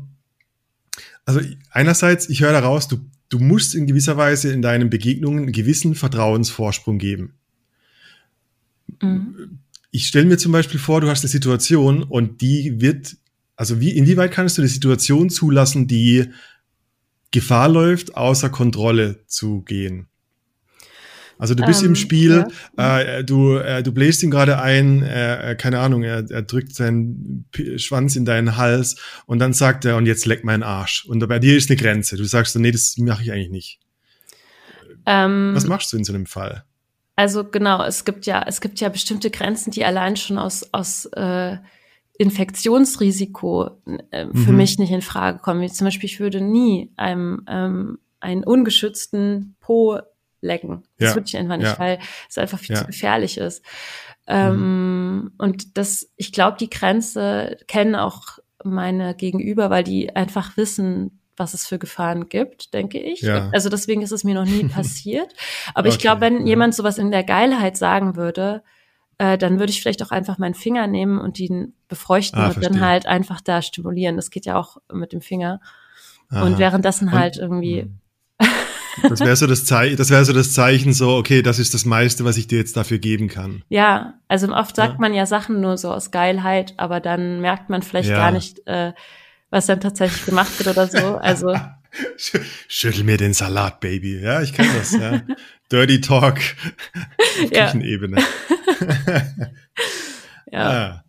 also einerseits, ich höre daraus, du, du musst in gewisser Weise in deinen Begegnungen einen gewissen Vertrauensvorsprung geben. Mhm. Ich stelle mir zum Beispiel vor, du hast eine Situation und die wird, also wie, inwieweit kannst du eine Situation zulassen, die Gefahr läuft, außer Kontrolle zu gehen? Also du bist Ähm, im Spiel, ja. äh, du, äh, du bläst ihm gerade ein, äh, äh, keine Ahnung, er, er drückt seinen P Schwanz in deinen Hals und dann sagt er, und jetzt leck meinen Arsch. Und bei dir ist eine Grenze. Du sagst so, nee, das mache ich eigentlich nicht. ähm, Was machst du in so einem Fall? Also genau, es gibt ja, es gibt ja bestimmte Grenzen, die allein schon aus, aus äh, Infektionsrisiko äh, für Mhm. mich nicht in Frage kommen. Wie zum Beispiel, ich würde nie einem ähm, einen ungeschützten Po lecken. Das Ja, würde ich einfach nicht, ja. weil es einfach viel Ja. zu gefährlich ist. Ähm, Und das, ich glaube, die Grenze kennen auch meine Gegenüber, weil die einfach wissen, was es für Gefahren gibt, denke ich. Ja. Also deswegen ist es mir noch nie <laughs> passiert. Aber ich Okay, glaube, wenn jemand sowas in der Geilheit sagen würde, äh, dann würde ich vielleicht auch einfach meinen Finger nehmen und ihn befeuchten Ah, und dann verstehe. halt einfach da stimulieren. Das geht ja auch mit dem Finger. Aha. Und währenddessen Und- halt irgendwie, Mhm. Das wäre so das Zeichen, das wäre so das Zeichen, so, okay, das ist das meiste, was ich dir jetzt dafür geben kann. ja, also oft sagt Ja. man ja Sachen nur so aus Geilheit, aber dann merkt man vielleicht Ja. gar nicht, äh, was dann tatsächlich gemacht wird oder so. Also <laughs> Sch- Schüttel mir den Salat, Baby. Ja, ich kenne das, ja. Dirty Talk auf Ja. Küchenebene. <laughs> ja, Ah.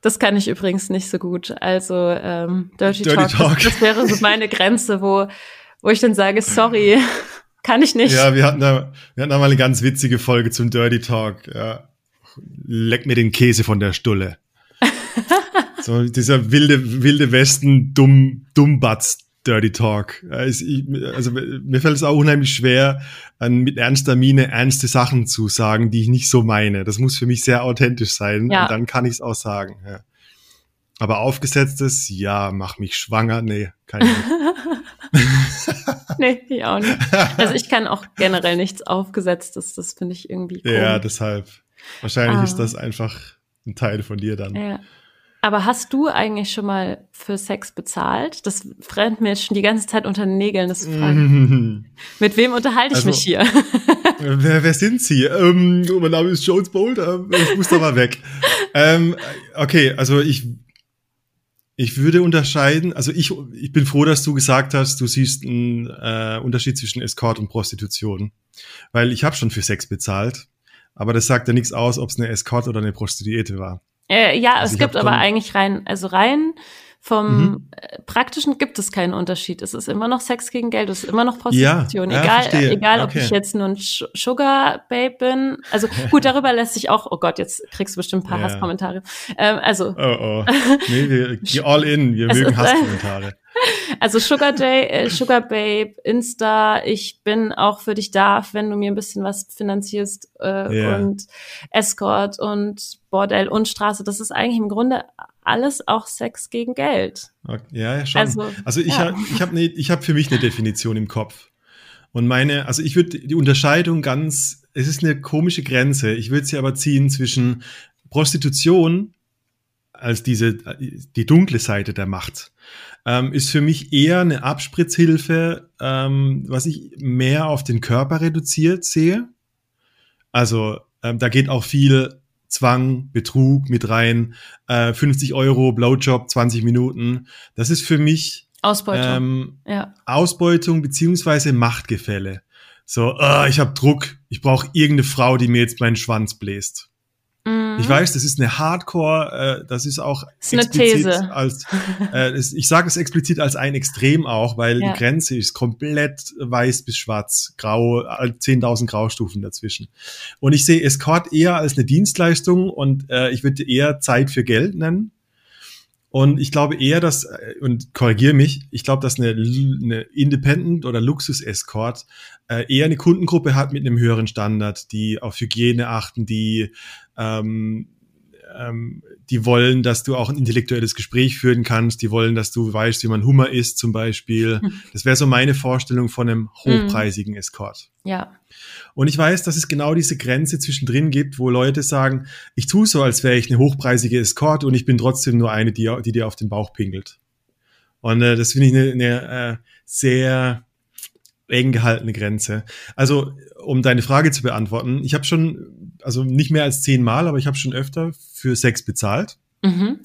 das kann ich übrigens nicht so gut. Also ähm, Dirty, Dirty Talk, Talk. Das, das wäre so meine Grenze, wo, wo ich dann sage, sorry, <laughs> kann ich nicht. Ja, wir hatten, da, wir hatten da mal eine ganz witzige Folge zum Dirty Talk. Ja. Leck mir den Käse von der Stulle. <laughs> so dieser wilde, wilde Westen, dumm, dummbatz Dirty Talk. Also, ich, also mir fällt es auch unheimlich schwer, an, mit ernster Miene ernste Sachen zu sagen, die ich nicht so meine. Das muss für mich sehr authentisch sein Ja. und dann kann ich es auch sagen. Ja. Aber aufgesetztes, ja, mach mich schwanger, nee, keine <laughs> <laughs> Nee, ich auch nicht. Also ich kann auch generell nichts Aufgesetztes, das finde ich irgendwie komisch. Ja, deshalb. Wahrscheinlich Ah. ist das einfach ein Teil von dir dann. Ja. Aber hast du eigentlich schon mal für Sex bezahlt? Das brennt mir jetzt schon die ganze Zeit unter den Nägeln, das fragen. <laughs> Mit wem unterhalte ich Also- mich hier? <laughs> Wer, wer sind Sie? Ähm, mein Name ist Jones Boulder. Ich muss da mal weg. ähm, okay, also ich, ich würde unterscheiden, also ich, ich bin froh, dass du gesagt hast, du siehst einen äh, Unterschied zwischen Escort und Prostitution. Weil ich habe schon für Sex bezahlt, aber das sagt ja nichts aus, ob es eine Escort oder eine Prostituierte war. Äh, ja, Also es gibt aber eigentlich rein, also rein vom Mhm. äh, praktischen gibt es keinen Unterschied. Es ist immer noch Sex gegen Geld, es ist immer noch Prostitution. ja, egal, verstehe. egal ob Okay. ich jetzt nur ein Sugar Babe bin. Also gut, <laughs> darüber lässt sich auch, oh Gott, jetzt kriegst du bestimmt ein paar Ja. Hasskommentare. Ähm, also, Oh oh. Nee, wir <laughs> geh all in, wir Es mögen <laughs> Hasskommentare. also Sugar Day, äh, Sugar Babe, Insta, ich bin auch für dich da, wenn du mir ein bisschen was finanzierst äh, Ja. und Escort und Bordell und Straße. Das ist eigentlich im Grunde alles auch Sex gegen Geld. Okay, Ja, ja, schon. Also, Also, ich ja. habe ich hab ne, ich hab für mich eine Definition im Kopf. Und meine, also ich würde die Unterscheidung ganz, es ist eine komische Grenze. Ich würde sie aber ziehen zwischen Prostitution als diese, die dunkle Seite der Macht, ähm, ist für mich eher eine Abspritzhilfe, ähm, was ich mehr auf den Körper reduziert sehe. Also ähm, da geht auch viel Zwang, Betrug mit rein, äh, 50 Euro, Blowjob, 20 Minuten. Das ist für mich Ausbeutung. ähm, ja. Ausbeutung beziehungsweise Machtgefälle. So, ah, ich habe Druck, ich brauche irgendeine Frau, die mir jetzt meinen Schwanz bläst. Ich weiß, das ist eine Hardcore, äh, das ist auch ist eine These. als, <laughs> äh, es, ich sage es explizit als ein Extrem auch, weil Ja. die Grenze ist komplett weiß bis schwarz, grau, äh, 10.000 Graustufen dazwischen. Und ich sehe Escort eher als eine Dienstleistung und äh, ich würde eher Zeit für Geld nennen. Und ich glaube eher, dass, äh, und korrigiere mich, ich glaube, dass eine, eine Independent oder Luxus-Escort äh, eher eine Kundengruppe hat mit einem höheren Standard, die auf Hygiene achten, die ähm, ähm, die wollen, dass du auch ein intellektuelles Gespräch führen kannst, die wollen, dass du weißt, wie man Hummer isst zum Beispiel. <laughs> Das wäre so meine Vorstellung von einem hochpreisigen Escort. Ja. Und ich weiß, dass es genau diese Grenze zwischendrin gibt, wo Leute sagen, ich tue so, als wäre ich eine hochpreisige Escort und ich bin trotzdem nur eine, die, die dir auf den Bauch pinkelt. Und äh, das finde ich eine, eine äh, sehr eng gehaltene Grenze. Also, um deine Frage zu beantworten, ich habe schon, also nicht mehr als zehnmal, aber ich habe schon öfter für Sex bezahlt. Mhm.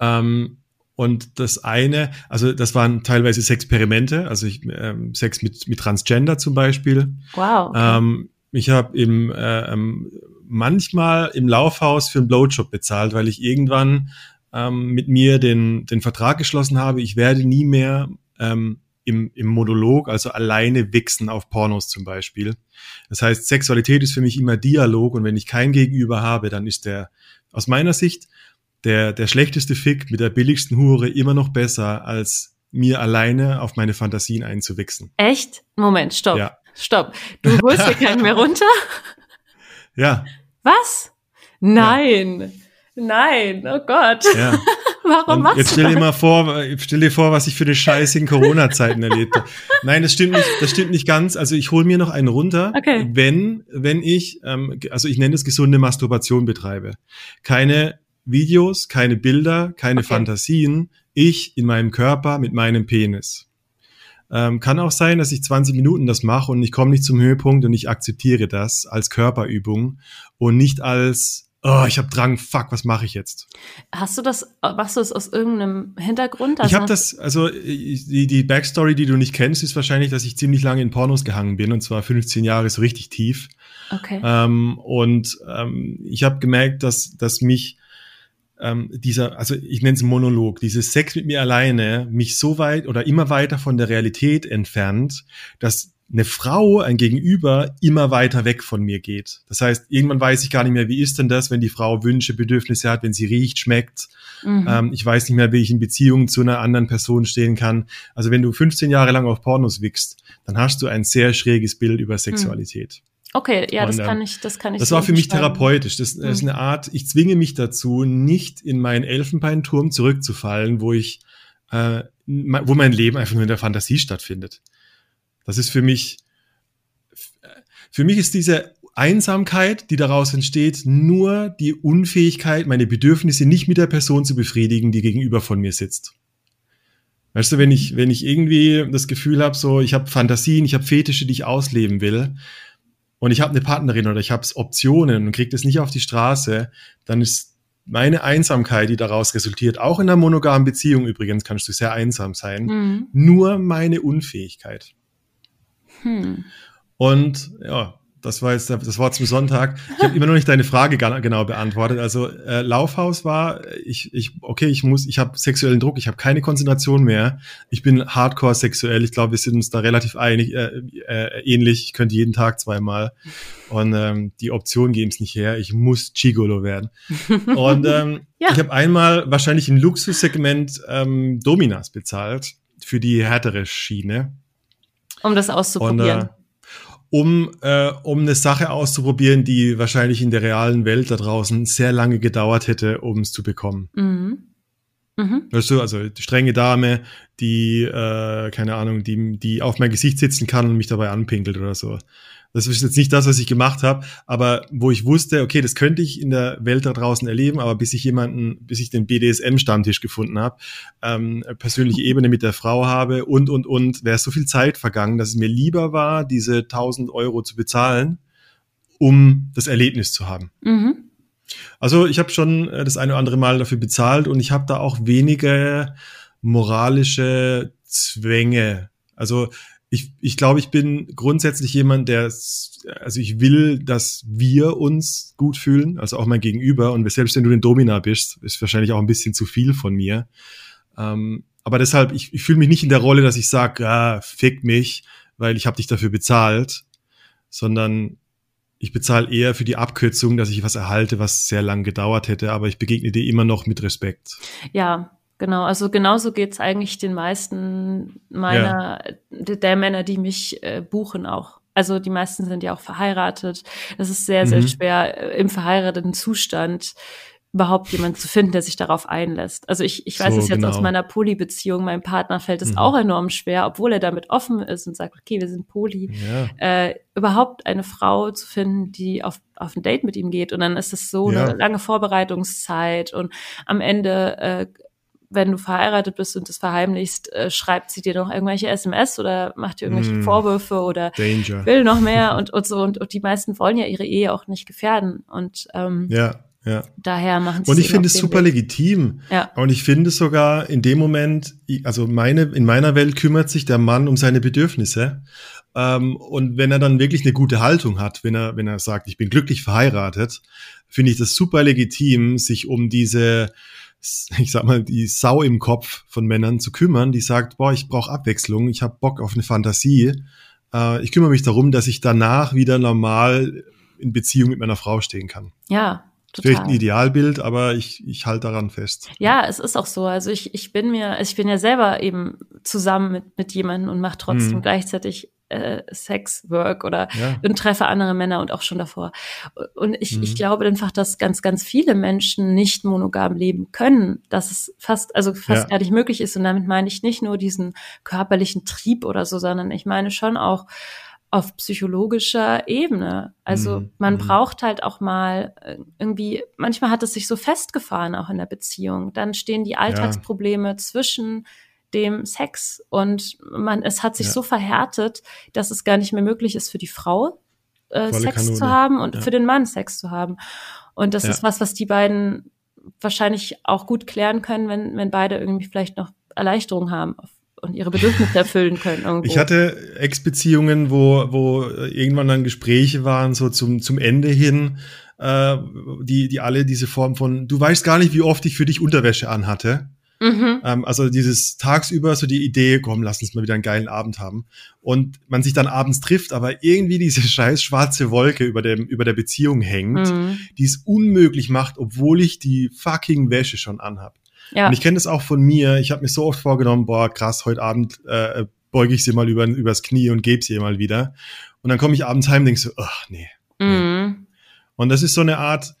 Ähm, und das eine, also das waren teilweise Sexperimente, also ich, ähm, Sex mit, mit Transgender zum Beispiel. Wow. Okay. Ähm, ich habe im äh, ähm, manchmal im Laufhaus für einen Blowjob bezahlt, weil ich irgendwann ähm, mit mir den, den Vertrag geschlossen habe, ich werde nie mehr ähm, im, im Monolog, also alleine wichsen auf Pornos zum Beispiel. Das heißt, Sexualität ist für mich immer Dialog und wenn ich kein Gegenüber habe, dann ist der aus meiner Sicht der, der schlechteste Fick mit der billigsten Hure immer noch besser, als mir alleine auf meine Fantasien einzuwichsen. Echt? Moment, stopp. Ja. Stopp. Du holst dir keinen mehr runter? <laughs> Ja, Was? Nein. Nein. Oh Gott. ja. Warum machst jetzt du stell dir das? mal vor, stell dir vor, was ich für eine Scheiße in Corona-Zeiten erlebt habe. Nein, das stimmt nicht, das stimmt nicht ganz. Also ich hole mir noch einen runter, Okay. wenn, wenn ich, ähm, also ich nenne es gesunde Masturbation betreibe. Keine Videos, keine Bilder, keine Okay. Fantasien. Ich in meinem Körper mit meinem Penis. Ähm, kann auch sein, dass ich 20 Minuten das mache und ich komme nicht zum Höhepunkt und ich akzeptiere das als Körperübung und nicht als, oh, ich habe Drang, fuck, was mache ich jetzt? Hast du das, machst du das aus irgendeinem Hintergrund? Ich habe Also- das, also die, die Backstory, die du nicht kennst, ist wahrscheinlich, dass ich ziemlich lange in Pornos gehangen bin und zwar 15 Jahre so richtig tief. Okay. Ähm, und ähm, ich habe gemerkt, dass, dass mich ähm, dieser, also ich nenne es Monolog, dieses Sex mit mir alleine mich so weit oder immer weiter von der Realität entfernt, dass eine Frau, ein Gegenüber, immer weiter weg von mir geht. Das heißt, irgendwann weiß ich gar nicht mehr, wie ist denn das, wenn die Frau Wünsche, Bedürfnisse hat, wenn sie riecht, schmeckt. Mhm. Ähm, ich weiß nicht mehr, wie ich in Beziehung zu einer anderen Person stehen kann. Also wenn du 15 Jahre lang auf Pornos wickst, dann hast du ein sehr schräges Bild über Sexualität. Okay, ja, das Und, ähm, kann ich, das kann ich. Das war für mich therapeutisch. Das, das ist Mhm. eine Art, ich zwinge mich dazu, nicht in meinen Elfenbeinturm zurückzufallen, wo ich, äh, wo mein Leben einfach nur in der Fantasie stattfindet. Das ist für mich, für mich ist diese Einsamkeit, die daraus entsteht, nur die Unfähigkeit, meine Bedürfnisse nicht mit der Person zu befriedigen, die gegenüber von mir sitzt. Weißt du, wenn ich, wenn ich irgendwie das Gefühl habe, so, ich habe Fantasien, ich habe Fetische, die ich ausleben will, und ich habe eine Partnerin oder ich habe Optionen und kriege das nicht auf die Straße, dann ist meine Einsamkeit, die daraus resultiert, auch in einer monogamen Beziehung übrigens kannst du sehr einsam sein, Mhm. nur meine Unfähigkeit. Hm. Und ja, das war jetzt das Wort zum Sonntag. Ich habe immer noch nicht deine Frage genau beantwortet. Also äh, Laufhaus war, ich, ich, okay, ich muss, ich habe sexuellen Druck, ich habe keine Konzentration mehr. Ich bin hardcore sexuell. Ich glaube, wir sind uns da relativ einig, äh, äh, ähnlich. Ich könnte jeden Tag zweimal. Und ähm, die Option geben es nicht her. Ich muss Gigolo werden. Und ähm, <laughs> Ja. ich habe einmal wahrscheinlich im Luxussegment ähm, Dominas bezahlt für die härtere Schiene Um das auszuprobieren. Und, äh, um, äh, um eine Sache auszuprobieren, die wahrscheinlich in der realen Welt da draußen sehr lange gedauert hätte, um es zu bekommen. mhm. Mhm. Weißt du, also die strenge Dame, die, äh, keine Ahnung, die, die auf mein Gesicht sitzen kann und mich dabei anpinkelt oder so. Das ist jetzt nicht das, was ich gemacht habe, aber wo ich wusste, okay, das könnte ich in der Welt da draußen erleben, aber bis ich jemanden, bis ich den BDSM-Stammtisch gefunden habe, ähm, persönliche Ebene mit der Frau habe und, und, und, wäre so viel Zeit vergangen, dass es mir lieber war, diese 1000 Euro zu bezahlen, um das Erlebnis zu haben. Mhm. Also ich habe schon äh, das eine oder andere Mal dafür bezahlt und ich habe da auch wenige moralische Zwänge. Also ich, ich glaube, ich bin grundsätzlich jemand, der, also ich will, dass wir uns gut fühlen, also auch mein Gegenüber. Und selbst wenn du den Domina bist, ist wahrscheinlich auch ein bisschen zu viel von mir. Ähm, aber deshalb, ich, ich fühle mich nicht in der Rolle, dass ich sage, ah, fick mich, weil ich habe dich dafür bezahlt, sondern ich bezahle eher für die Abkürzung, dass ich was erhalte, was sehr lang gedauert hätte, aber ich begegne dir immer noch mit Respekt. Ja, genau. Also genauso geht's eigentlich den meisten meiner, der, der Männer, die mich äh, buchen auch. Also die meisten sind ja auch verheiratet. Es ist sehr, sehr Mhm. schwer, äh, im verheirateten Zustand überhaupt jemanden zu finden, der sich darauf einlässt. Also ich, ich weiß So, es jetzt aus genau. meiner Poly-Beziehung, meinem Partner fällt es Mhm. auch enorm schwer, obwohl er damit offen ist und sagt, okay, wir sind Poly, Ja. äh, überhaupt eine Frau zu finden, die auf, auf ein Date mit ihm geht. Und dann ist es so Ja. eine lange Vorbereitungszeit und am Ende, äh, wenn du verheiratet bist und das verheimlichst, äh, schreibt sie dir noch irgendwelche SMS oder macht dir irgendwelche Mm. Vorwürfe oder Danger. will noch mehr <laughs> und, und so. Und, und die meisten wollen ja ihre Ehe auch nicht gefährden. Und ähm, Ja, ja. daher machen sie Und ich finde es super Weg. legitim. Ja. Und ich finde sogar in dem Moment, also meine, in meiner Welt kümmert sich der Mann um seine Bedürfnisse. Ähm, und wenn er dann wirklich eine gute Haltung hat, wenn er, wenn er sagt, ich bin glücklich verheiratet, finde ich das super legitim, sich um diese, <laughs> ich sag mal, die Sau im Kopf von Männern zu kümmern, die sagt, boah, ich brauche Abwechslung, ich habe Bock auf eine Fantasie. Äh, ich kümmere mich darum, dass ich danach wieder normal in Beziehung mit meiner Frau stehen kann. Ja, Vielleicht ein total. Idealbild, aber ich, ich halte daran fest. Ja, es ist auch so. Also ich, ich bin mir, also ich bin ja selber eben zusammen mit, mit jemandem und mache trotzdem Mhm. gleichzeitig äh, Sexwork oder Ja. und treffe andere Männer und auch schon davor. Und ich, Mhm. ich glaube einfach, dass ganz, ganz viele Menschen nicht monogam leben können, dass es fast, also fast Ja. gar nicht möglich ist. Und damit meine ich nicht nur diesen körperlichen Trieb oder so, sondern ich meine schon auch auf psychologischer Ebene. Also Mhm. man Mhm. braucht halt auch mal äh, irgendwie, manchmal hat es sich so festgefahren auch in der Beziehung. Dann stehen die Alltagsprobleme zwischen dem Sex und man, es hat sich Ja. so verhärtet, dass es gar nicht mehr möglich ist für die Frau, äh, Sex Kanone. zu haben und Ja. für den Mann Sex zu haben. Und das Ja. ist was, was die beiden wahrscheinlich auch gut klären können, wenn, wenn beide irgendwie vielleicht noch Erleichterung haben und ihre Bedürfnisse <laughs> erfüllen können irgendwo. Ich hatte Ex-Beziehungen, wo, wo irgendwann dann Gespräche waren, so zum, zum Ende hin, äh, die, die alle diese Form von, du weißt gar nicht, wie oft ich für dich Unterwäsche anhatte. Mhm. Ähm, also dieses tagsüber so die Idee, komm, lass uns mal wieder einen geilen Abend haben. Und man sich dann abends trifft, aber irgendwie diese <laughs> scheiß schwarze Wolke über dem, über der Beziehung hängt, Mhm. die es unmöglich macht, obwohl ich die fucking Wäsche schon anhab. Ja. Und ich kenne das auch von mir. Ich habe mir so oft vorgenommen, boah, krass, heute Abend äh, beuge ich sie mal über, übers Knie und gebe sie ihr mal wieder. Und dann komme ich abends heim und denke so, ach nee. Mhm. Und das ist so eine Art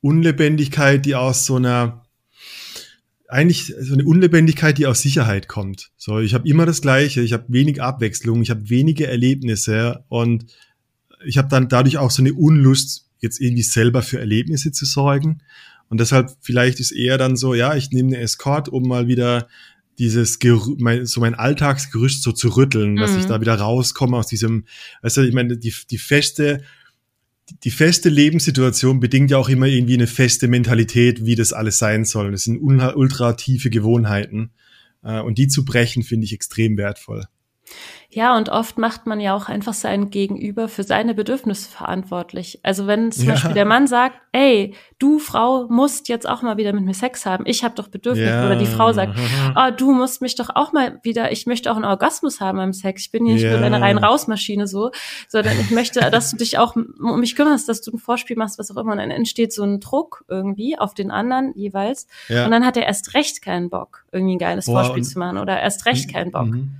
Unlebendigkeit, die aus so einer eigentlich so eine Unlebendigkeit, die aus Sicherheit kommt. So, ich habe immer das Gleiche, ich habe wenig Abwechslung, ich habe wenige Erlebnisse und ich habe dann dadurch auch so eine Unlust, jetzt irgendwie selber für Erlebnisse zu sorgen. Und deshalb vielleicht ist eher dann so, ja, ich nehme eine Escort, um mal wieder dieses Gerü mein, so mein Alltagsgerüst so zu rütteln, dass Mhm. ich da wieder rauskomme aus diesem, weißt du, ich meine, die, die feste, die feste Lebenssituation bedingt ja auch immer irgendwie eine feste Mentalität, wie das alles sein soll. Das sind ultra, tiefe Gewohnheiten. Äh, Und die zu brechen, finde ich extrem wertvoll. Ja, und oft macht man ja auch einfach sein Gegenüber für seine Bedürfnisse verantwortlich. Also wenn zum Ja. Beispiel der Mann sagt, ey, du Frau musst jetzt auch mal wieder mit mir Sex haben, ich habe doch Bedürfnisse. Ja. Oder die Frau sagt, oh, <laughs> du musst mich doch auch mal wieder, ich möchte auch einen Orgasmus haben beim Sex. Ich bin hier nicht Ja. nur eine rein-raus-Maschine so, sondern ich möchte, <laughs> dass du dich auch um mich kümmerst, dass du ein Vorspiel machst, was auch immer. Und dann entsteht so ein Druck irgendwie auf den anderen jeweils. Und dann hat er erst recht keinen Bock, irgendwie ein geiles Boah, Vorspiel zu machen oder erst recht keinen Bock. Mhm.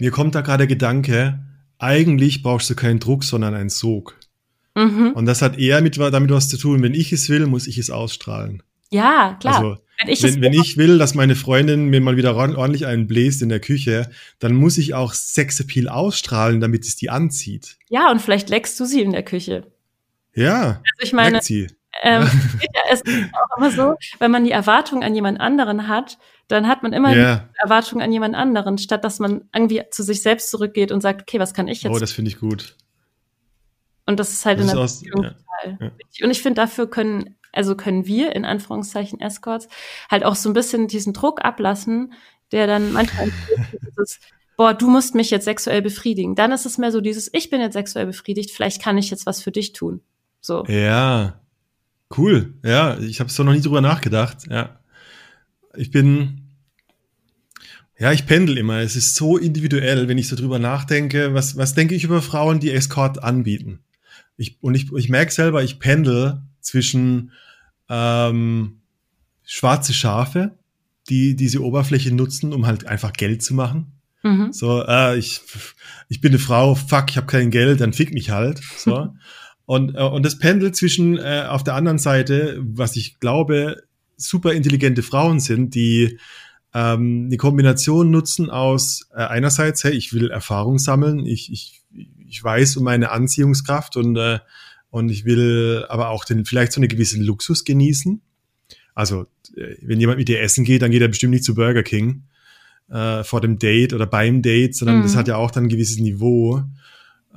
Mir kommt da gerade der Gedanke, eigentlich brauchst du keinen Druck, sondern einen Sog. Mhm. Und das hat eher mit, damit was zu tun. Wenn ich es will, muss ich es ausstrahlen. Ja, klar. Also, wenn ich wenn, wenn ich will, dass meine Freundin mir mal wieder ord- ordentlich einen bläst in der Küche, dann muss ich auch Sexappeal ausstrahlen, damit es die anzieht. ja, und vielleicht leckst du sie in der Küche. Ja, Also ich meine, sie. Ähm, <laughs> ja, es ist auch immer so, wenn man die Erwartung an jemand anderen hat, dann hat man immer Ja, die Erwartung an jemand anderen, statt dass man irgendwie zu sich selbst zurückgeht und sagt, okay, was kann ich jetzt? oh, das finde ich gut. und das ist halt Das in ist der aus- Beziehung ja, total ja. Und ich finde, dafür können, also können wir in Anführungszeichen Escorts halt auch so ein bisschen diesen Druck ablassen, der dann manchmal <laughs> dieses, boah, du musst mich jetzt sexuell befriedigen. Dann ist es mehr so dieses, ich bin jetzt sexuell befriedigt, vielleicht kann ich jetzt was für dich tun. So. Ja, cool. Ja, ich habe so noch nie drüber nachgedacht. Ja, ich bin, ja, ich pendel immer. Es ist so individuell, wenn ich so drüber nachdenke. Was, was denke ich über Frauen, die Escort anbieten? Ich, und ich, ich merke selber, ich pendel zwischen ähm, schwarze Schafe, die diese Oberfläche nutzen, um halt einfach Geld zu machen. Mhm. So, äh, ich, ich bin eine Frau, fuck, ich habe kein Geld, dann fick mich halt. So. <laughs> und, äh, und das pendelt zwischen äh, auf der anderen Seite, was ich glaube, super intelligente Frauen sind, die ähm, eine Kombination nutzen aus äh, einerseits, hey, ich will Erfahrung sammeln, ich, ich, ich weiß um meine Anziehungskraft und, äh, und ich will aber auch den, vielleicht so einen gewissen Luxus genießen. Also, äh, wenn jemand mit dir essen geht, dann geht er bestimmt nicht zu Burger King äh, vor dem Date oder beim Date, sondern Mhm. das hat ja auch dann ein gewisses Niveau.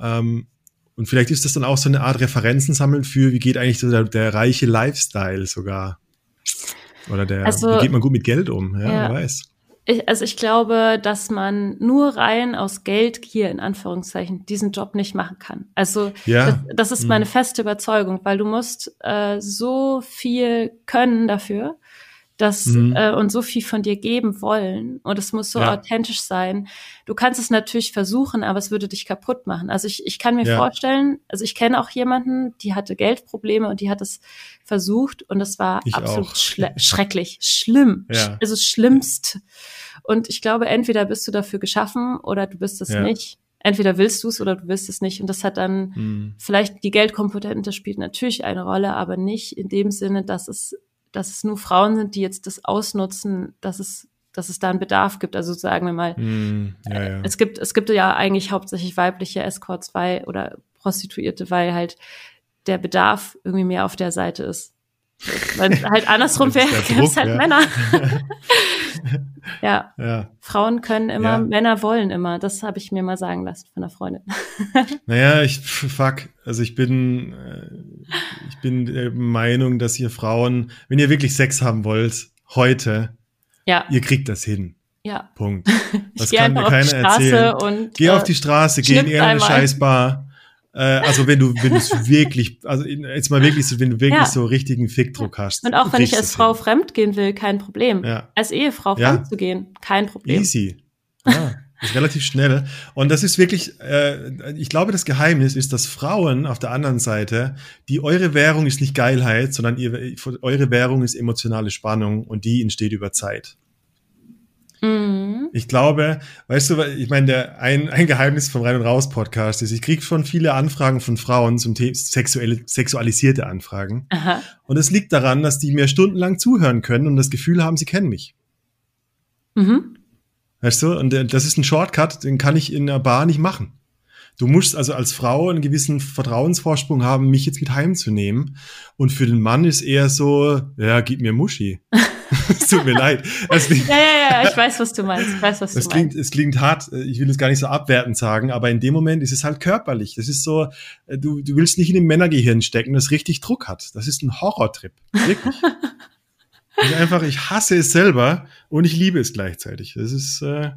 Ähm, und vielleicht ist das dann auch so eine Art Referenzen sammeln für, wie geht eigentlich so der, der reiche Lifestyle sogar. Oder der, Also- wie geht man gut mit Geld um? Ja, Ja. wer weiß. Ich, also ich glaube, dass man nur rein aus Geld hier in Anführungszeichen diesen Job nicht machen kann. Also Ja. das, das ist meine feste Überzeugung, weil du musst äh, so viel können dafür, dass Mhm. äh, und so viel von dir geben wollen und es muss so Ja. authentisch sein. Du kannst es natürlich versuchen, aber es würde dich kaputt machen. Also ich, ich kann mir Ja. vorstellen, also ich kenne auch jemanden, die hatte Geldprobleme und die hat es versucht und es war Ich absolut schle schrecklich, schlimm, Ja. Also schlimmst. Und ich glaube, entweder bist du dafür geschaffen oder du bist es nicht. Entweder willst du es oder du willst es nicht. Und das hat dann Hm. vielleicht die Geldkomponente spielt natürlich eine Rolle, aber nicht in dem Sinne, dass es, dass es nur Frauen sind, die jetzt das ausnutzen, dass es, dass es da einen Bedarf gibt. Also sagen wir mal, Hm. Ja, ja. es gibt, es gibt ja eigentlich hauptsächlich weibliche Escorts, weil, oder Prostituierte, weil halt der Bedarf irgendwie mehr auf der Seite ist. Weil halt andersrum wäre, gäbe es halt ja. Männer. <laughs> ja, ja. Frauen können immer, Ja. Männer wollen immer. Das habe ich mir mal sagen lassen von einer Freundin. <laughs> Naja, ich, fuck, also ich bin, äh, ich bin der Meinung, dass ihr Frauen, wenn ihr wirklich Sex haben wollt, heute, Ja, ihr kriegt das hin. ja. Punkt. <laughs> Das kann mir keiner erzählen. und Geh äh, auf die Straße, geh in irgendeine. Scheißbar, Äh, also wenn du, wenn du es <laughs> wirklich, also jetzt mal wirklich so, wenn du wirklich Ja. so richtigen Fickdruck hast. Und auch wenn ich als Frau hin. fremd gehen will, kein Problem. Ja. Als Ehefrau Ja. fremd zu gehen, kein Problem. Easy. Ja, ist relativ schnell. Und das ist wirklich, äh, ich glaube, das Geheimnis ist, dass Frauen auf der anderen Seite, die eure Währung ist nicht Geilheit, sondern ihr, eure Währung ist emotionale Spannung und die entsteht über Zeit. Mhm. Ich glaube, weißt du, ich meine, der, ein, ein Geheimnis vom Rein und Raus Podcast ist, ich kriege schon viele Anfragen von Frauen zum Thema sexuelle, sexualisierte Anfragen. Aha. Und es liegt daran, dass die mir stundenlang zuhören können und das Gefühl haben, sie kennen mich. Mhm. Weißt du? Und äh, das ist ein Shortcut, den kann ich in der Bar nicht machen. Du musst also als Frau einen gewissen Vertrauensvorsprung haben, mich jetzt mit heimzunehmen. Und für den Mann ist eher so, ja, gib mir Muschi. <laughs> es <laughs> tut mir leid. Klingt, Ja, ja, ja, ich weiß, was du meinst. Ich weiß, was du es klingt, meinst. es klingt hart. Ich will es gar nicht so abwertend sagen, aber in dem Moment ist es halt körperlich. Das ist so, äh, du, du willst nicht in dem Männergehirn stecken, das richtig Druck hat. Das ist ein Horrortrip. Wirklich. <laughs> Ist einfach, ich hasse es selber und ich liebe es gleichzeitig. Das ist, äh,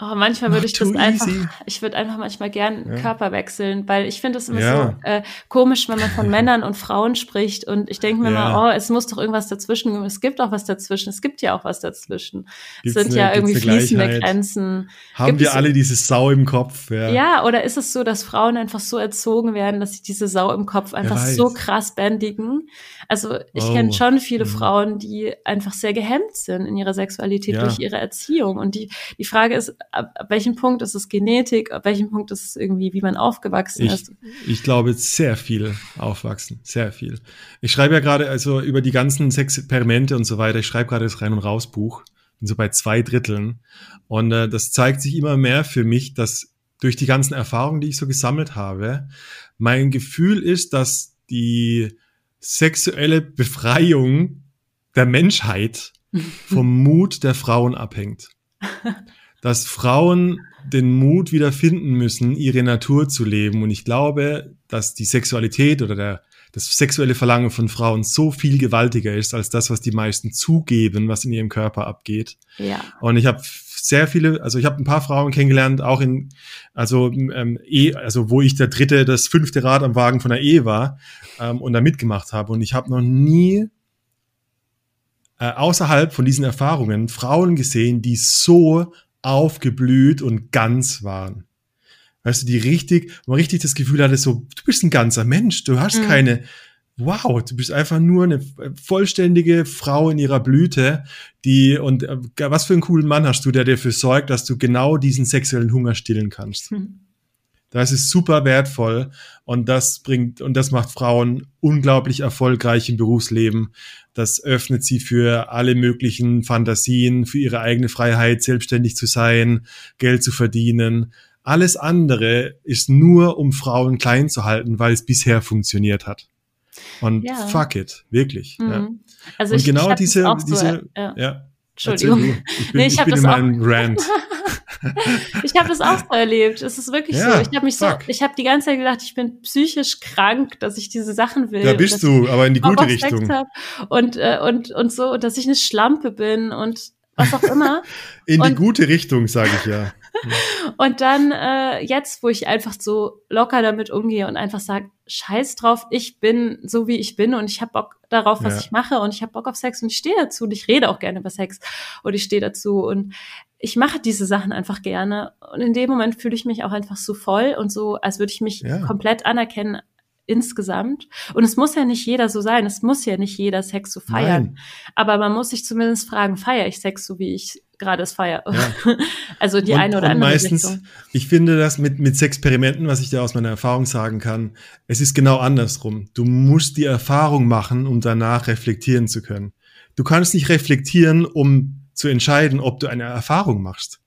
Oh, manchmal würde ich das einfach, easy. ich würde einfach manchmal gern Ja. Körper wechseln, weil ich finde es immer Ja. so äh, komisch, wenn man von <laughs> Männern und Frauen spricht und ich denke mir Ja. mal, oh, es muss doch irgendwas dazwischen. Es gibt auch was dazwischen. Es gibt ja auch was dazwischen. Es Gibt's sind ja eine- irgendwie gibt's eine fließende Gleichheit? Grenzen. haben Gibt wir es- alle diese Sau im Kopf. Ja. Ja, oder ist es so, dass Frauen einfach so erzogen werden, dass sie diese Sau im Kopf einfach so krass bändigen? Also ich Oh. kenne schon viele Mhm. Frauen, die einfach sehr gehemmt sind in ihrer Sexualität Ja. durch ihre Erziehung. Und die, die Frage ist, ab, ab welchem Punkt ist es Genetik, ab welchem Punkt ist es irgendwie, wie man aufgewachsen Ich, ist? ich glaube, sehr viel aufwachsen, sehr viel. Ich schreibe ja gerade also über die ganzen Sexperimente und so weiter. Ich schreibe gerade das Rein- und Raus-Buch, bin so bei zwei Dritteln. Und äh, das zeigt sich immer mehr für mich, dass durch die ganzen Erfahrungen, die ich so gesammelt habe, mein Gefühl ist, dass die sexuelle Befreiung der Menschheit <laughs> vom Mut der Frauen abhängt. <laughs> Dass Frauen den Mut wieder finden müssen, ihre Natur zu leben. Und ich glaube, dass die Sexualität oder der, das sexuelle Verlangen von Frauen so viel gewaltiger ist als das, was die meisten zugeben, was in ihrem Körper abgeht. Ja. Und ich habe sehr viele, also ich habe ein paar Frauen kennengelernt, auch in, also ähm, eh, also wo ich der dritte, das fünfte Rad am Wagen von der Ehe war ähm, und da mitgemacht habe. Und ich habe noch nie äh, außerhalb von diesen Erfahrungen Frauen gesehen, die so aufgeblüht und ganz waren. Weißt du, die richtig, wo man richtig das Gefühl hatte, so, du bist ein ganzer Mensch, du hast Mhm. keine, wow, du bist einfach nur eine vollständige Frau in ihrer Blüte, die, und äh, was für einen coolen Mann hast du, der dafür sorgt, dass du genau diesen sexuellen Hunger stillen kannst. <laughs> Hm. Das ist super wertvoll und das bringt und das macht Frauen unglaublich erfolgreich im Berufsleben. Das öffnet sie für alle möglichen Fantasien, für ihre eigene Freiheit, selbstständig zu sein, Geld zu verdienen. Alles andere ist nur, um Frauen klein zu halten, weil es bisher funktioniert hat. Und Ja. fuck it, wirklich. Ja. Mhm. Also Und ich, genau ich diese, auch so, diese, ja. ja. Entschuldigung. Erzähl. Ich bin, Nee, ich ich bin in meinem <laughs> Rant. Ich habe das auch so erlebt. Es ist wirklich Ja, so. Ich habe mich so, fuck. ich habe die ganze Zeit gedacht, ich bin psychisch krank, dass ich diese Sachen will. Da bist du, aber in die gute Richtung. und, äh, und, und so, und dass ich eine Schlampe bin und was auch immer. <laughs> In die Und- gute Richtung, sage ich ja. <laughs> und dann äh, jetzt, wo ich einfach so locker damit umgehe und einfach sage, scheiß drauf, ich bin so, wie ich bin und ich habe Bock darauf, was Ja. ich mache und ich habe Bock auf Sex und ich stehe dazu und ich rede auch gerne über Sex und ich stehe dazu und ich mache diese Sachen einfach gerne und in dem Moment fühle ich mich auch einfach so voll und so, als würde ich mich Ja. komplett anerkennen insgesamt. Und es muss ja nicht jeder so sein. Es muss ja nicht jeder Sex so feiern. Nein. Aber man muss sich zumindest fragen, feiere ich Sex so, wie ich gerade es feiere? Ja. <laughs> also die und, eine oder andere meistens, Richtung. ich finde das mit, mit Sexperimenten, was ich dir aus meiner Erfahrung sagen kann, es ist genau andersrum. Du musst die Erfahrung machen, um danach reflektieren zu können. Du kannst nicht reflektieren, um zu entscheiden, ob du eine Erfahrung machst.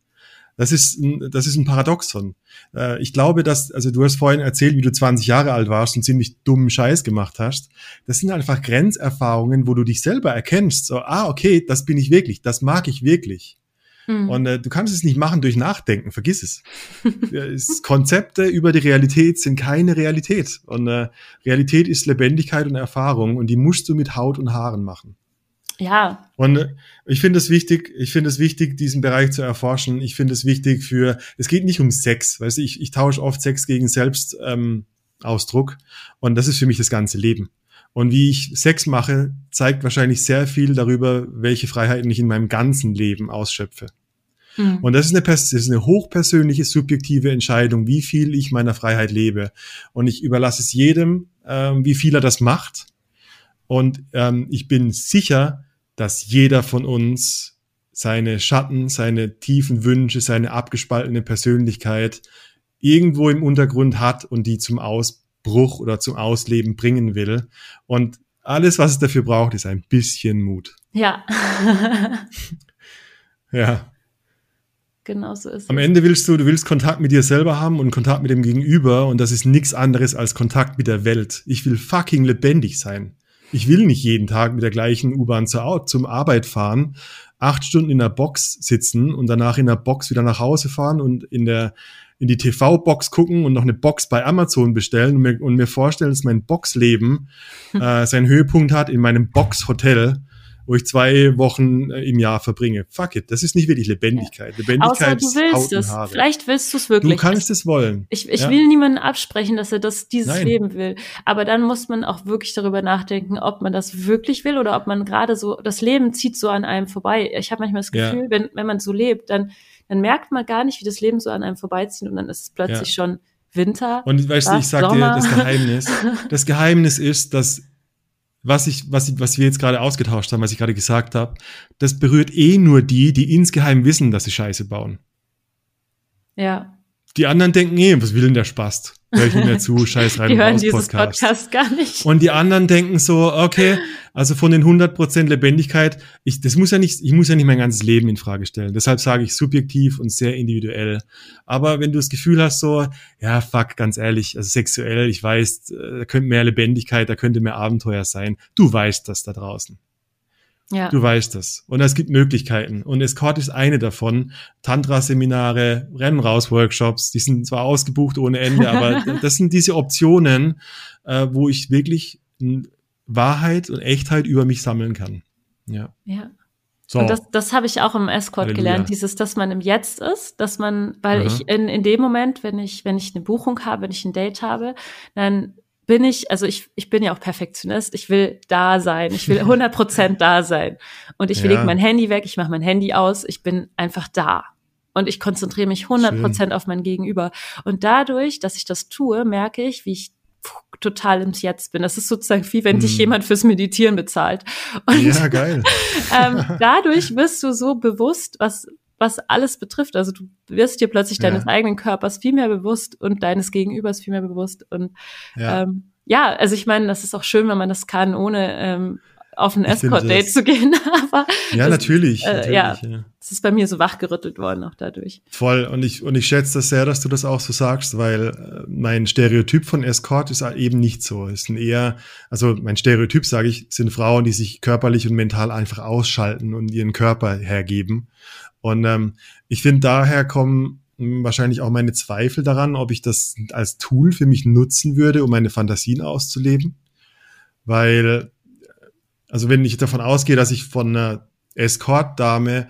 Das ist, ein- das ist ein Paradoxon. Äh, Ich glaube, dass, also du hast vorhin erzählt, wie du 20 Jahre alt warst und ziemlich dummen Scheiß gemacht hast. Das sind einfach Grenzerfahrungen, wo du dich selber erkennst. So, ah, okay, das bin ich wirklich, das mag ich wirklich. Mhm. Und äh, du kannst es nicht machen durch Nachdenken, vergiss es. <laughs> Konzepte über die Realität sind keine Realität. Und äh, Realität ist Lebendigkeit und Erfahrung und die musst du mit Haut und Haaren machen. Ja, Und äh, ich finde es wichtig, ich finde es wichtig, diesen Bereich zu erforschen. Ich finde es wichtig für, es geht nicht um Sex, weißt du, ich, ich tausche oft Sex gegen Selbstausdruck ähm, Ausdruck. und das ist für mich das ganze Leben. Und wie ich Sex mache, zeigt wahrscheinlich sehr viel darüber, welche Freiheiten ich in meinem ganzen Leben ausschöpfe. hm. Und das ist eine, das ist eine hochpersönliche, subjektive Entscheidung, wie viel ich meiner Freiheit lebe. Und ich überlasse es jedem, ähm, wie viel er das macht. Und ähm, ich bin sicher, dass jeder von uns seine Schatten, seine tiefen Wünsche, seine abgespaltene Persönlichkeit irgendwo im Untergrund hat und die zum Ausbruch oder zum Ausleben bringen will. Und alles, was es dafür braucht, ist ein bisschen Mut. ja. <laughs> Ja. genau so ist Am es. Ende willst du, du willst Kontakt mit dir selber haben und Kontakt mit dem Gegenüber und das ist nichts anderes als Kontakt mit der Welt. Ich will fucking lebendig sein. Ich will nicht jeden Tag mit der gleichen U-Bahn zur zum Arbeit fahren, acht Stunden in der Box sitzen und danach in der Box wieder nach Hause fahren und in der in die TV-Box gucken und noch eine Box bei Amazon bestellen und mir, und mir vorstellen, dass mein Boxleben <laughs> äh, seinen Höhepunkt hat in meinem Box-Hotel, wo ich zwei Wochen äh, im Jahr verbringe. Fuck it, das ist nicht wirklich Lebendigkeit. Außer Lebendigkeit du ist willst es. Haare. Vielleicht willst du es Du wirklich. kannst es wollen. Ich, ich Ja. will niemanden absprechen, dass er das dieses Nein. Leben will. Aber dann muss man auch wirklich darüber nachdenken, ob man das wirklich will oder ob man gerade so, das Leben zieht so an einem vorbei. Ich habe manchmal das Ja. Gefühl, wenn, wenn man so lebt, dann, dann merkt man gar nicht, wie das Leben so an einem vorbeizieht und dann ist es plötzlich Ja. schon Winter. Und weißt du, ich sag dir Sommer? das Geheimnis. Das <laughs> Geheimnis ist, dass was ich, was, ich, was wir jetzt gerade ausgetauscht haben, was ich gerade gesagt habe, das berührt eh nur die, die insgeheim wissen, dass sie Scheiße bauen. ja, Die anderen denken eh, was will denn der Spast? Hör ich nicht mehr zu, <laughs> scheiß rein die hören raus dieses Podcast. Podcast gar nicht. Und die anderen denken so, okay, also von den 100% Lebendigkeit, ich, das muss ja nicht, ich muss ja nicht mein ganzes Leben in Frage stellen. Deshalb sage ich subjektiv und sehr individuell. Aber wenn du das Gefühl hast, so, ja, fuck, ganz ehrlich, also sexuell, ich weiß, äh, da könnte mehr Lebendigkeit, da könnte mehr Abenteuer sein. Du weißt das da draußen. Ja, Du weißt das. Und es gibt Möglichkeiten. Und Escort ist eine davon. Tantra-Seminare, Rennen-raus-Workshops, die sind zwar ausgebucht ohne Ende, aber <laughs> das sind diese Optionen, äh, wo ich wirklich Wahrheit und Echtheit über mich sammeln kann. Ja. ja. So. Und das, das habe ich auch im Escort Halleluja. gelernt, dieses, dass man im Jetzt ist, dass man, weil Aha. ich in, in dem Moment, wenn ich, wenn ich eine Buchung habe, wenn ich ein Date habe, dann bin ich, also ich, ich bin ja auch Perfektionist, ich will da sein, ich will <laughs> 100 Prozent da sein. Und ich Ja. lege mein Handy weg, ich mache mein Handy aus, ich bin einfach da. Und ich konzentriere mich 100 Prozent auf mein Gegenüber. Und dadurch, dass ich das tue, merke ich, wie ich total im Jetzt bin. Das ist sozusagen wie wenn dich Hm. jemand fürs Meditieren bezahlt. Und ja, geil. <laughs> ähm, <laughs> dadurch wirst du so bewusst, was, was alles betrifft. Also du wirst dir plötzlich Ja. deines eigenen Körpers viel mehr bewusst und deines Gegenübers viel mehr bewusst. Und Ja. ähm, ja also ich meine, das ist auch schön, wenn man das kann, ohne ähm, auf ein Escort-Date zu gehen. <laughs> Aber ja, das, natürlich. äh, natürlich ja. ja. es ist bei mir so wachgerüttelt worden auch dadurch. Voll. Und ich, und ich schätze das sehr, dass du das auch so sagst, weil äh, mein Stereotyp von Escort ist eben nicht so. Es sind eher, also mein Stereotyp, sage ich, sind Frauen, die sich körperlich und mental einfach ausschalten und ihren Körper hergeben. Und ähm, ich finde, daher kommen mh, wahrscheinlich auch meine Zweifel daran, ob ich das als Tool für mich nutzen würde, um meine Fantasien auszuleben. Weil, also wenn ich davon ausgehe, dass ich von einer Escort-Dame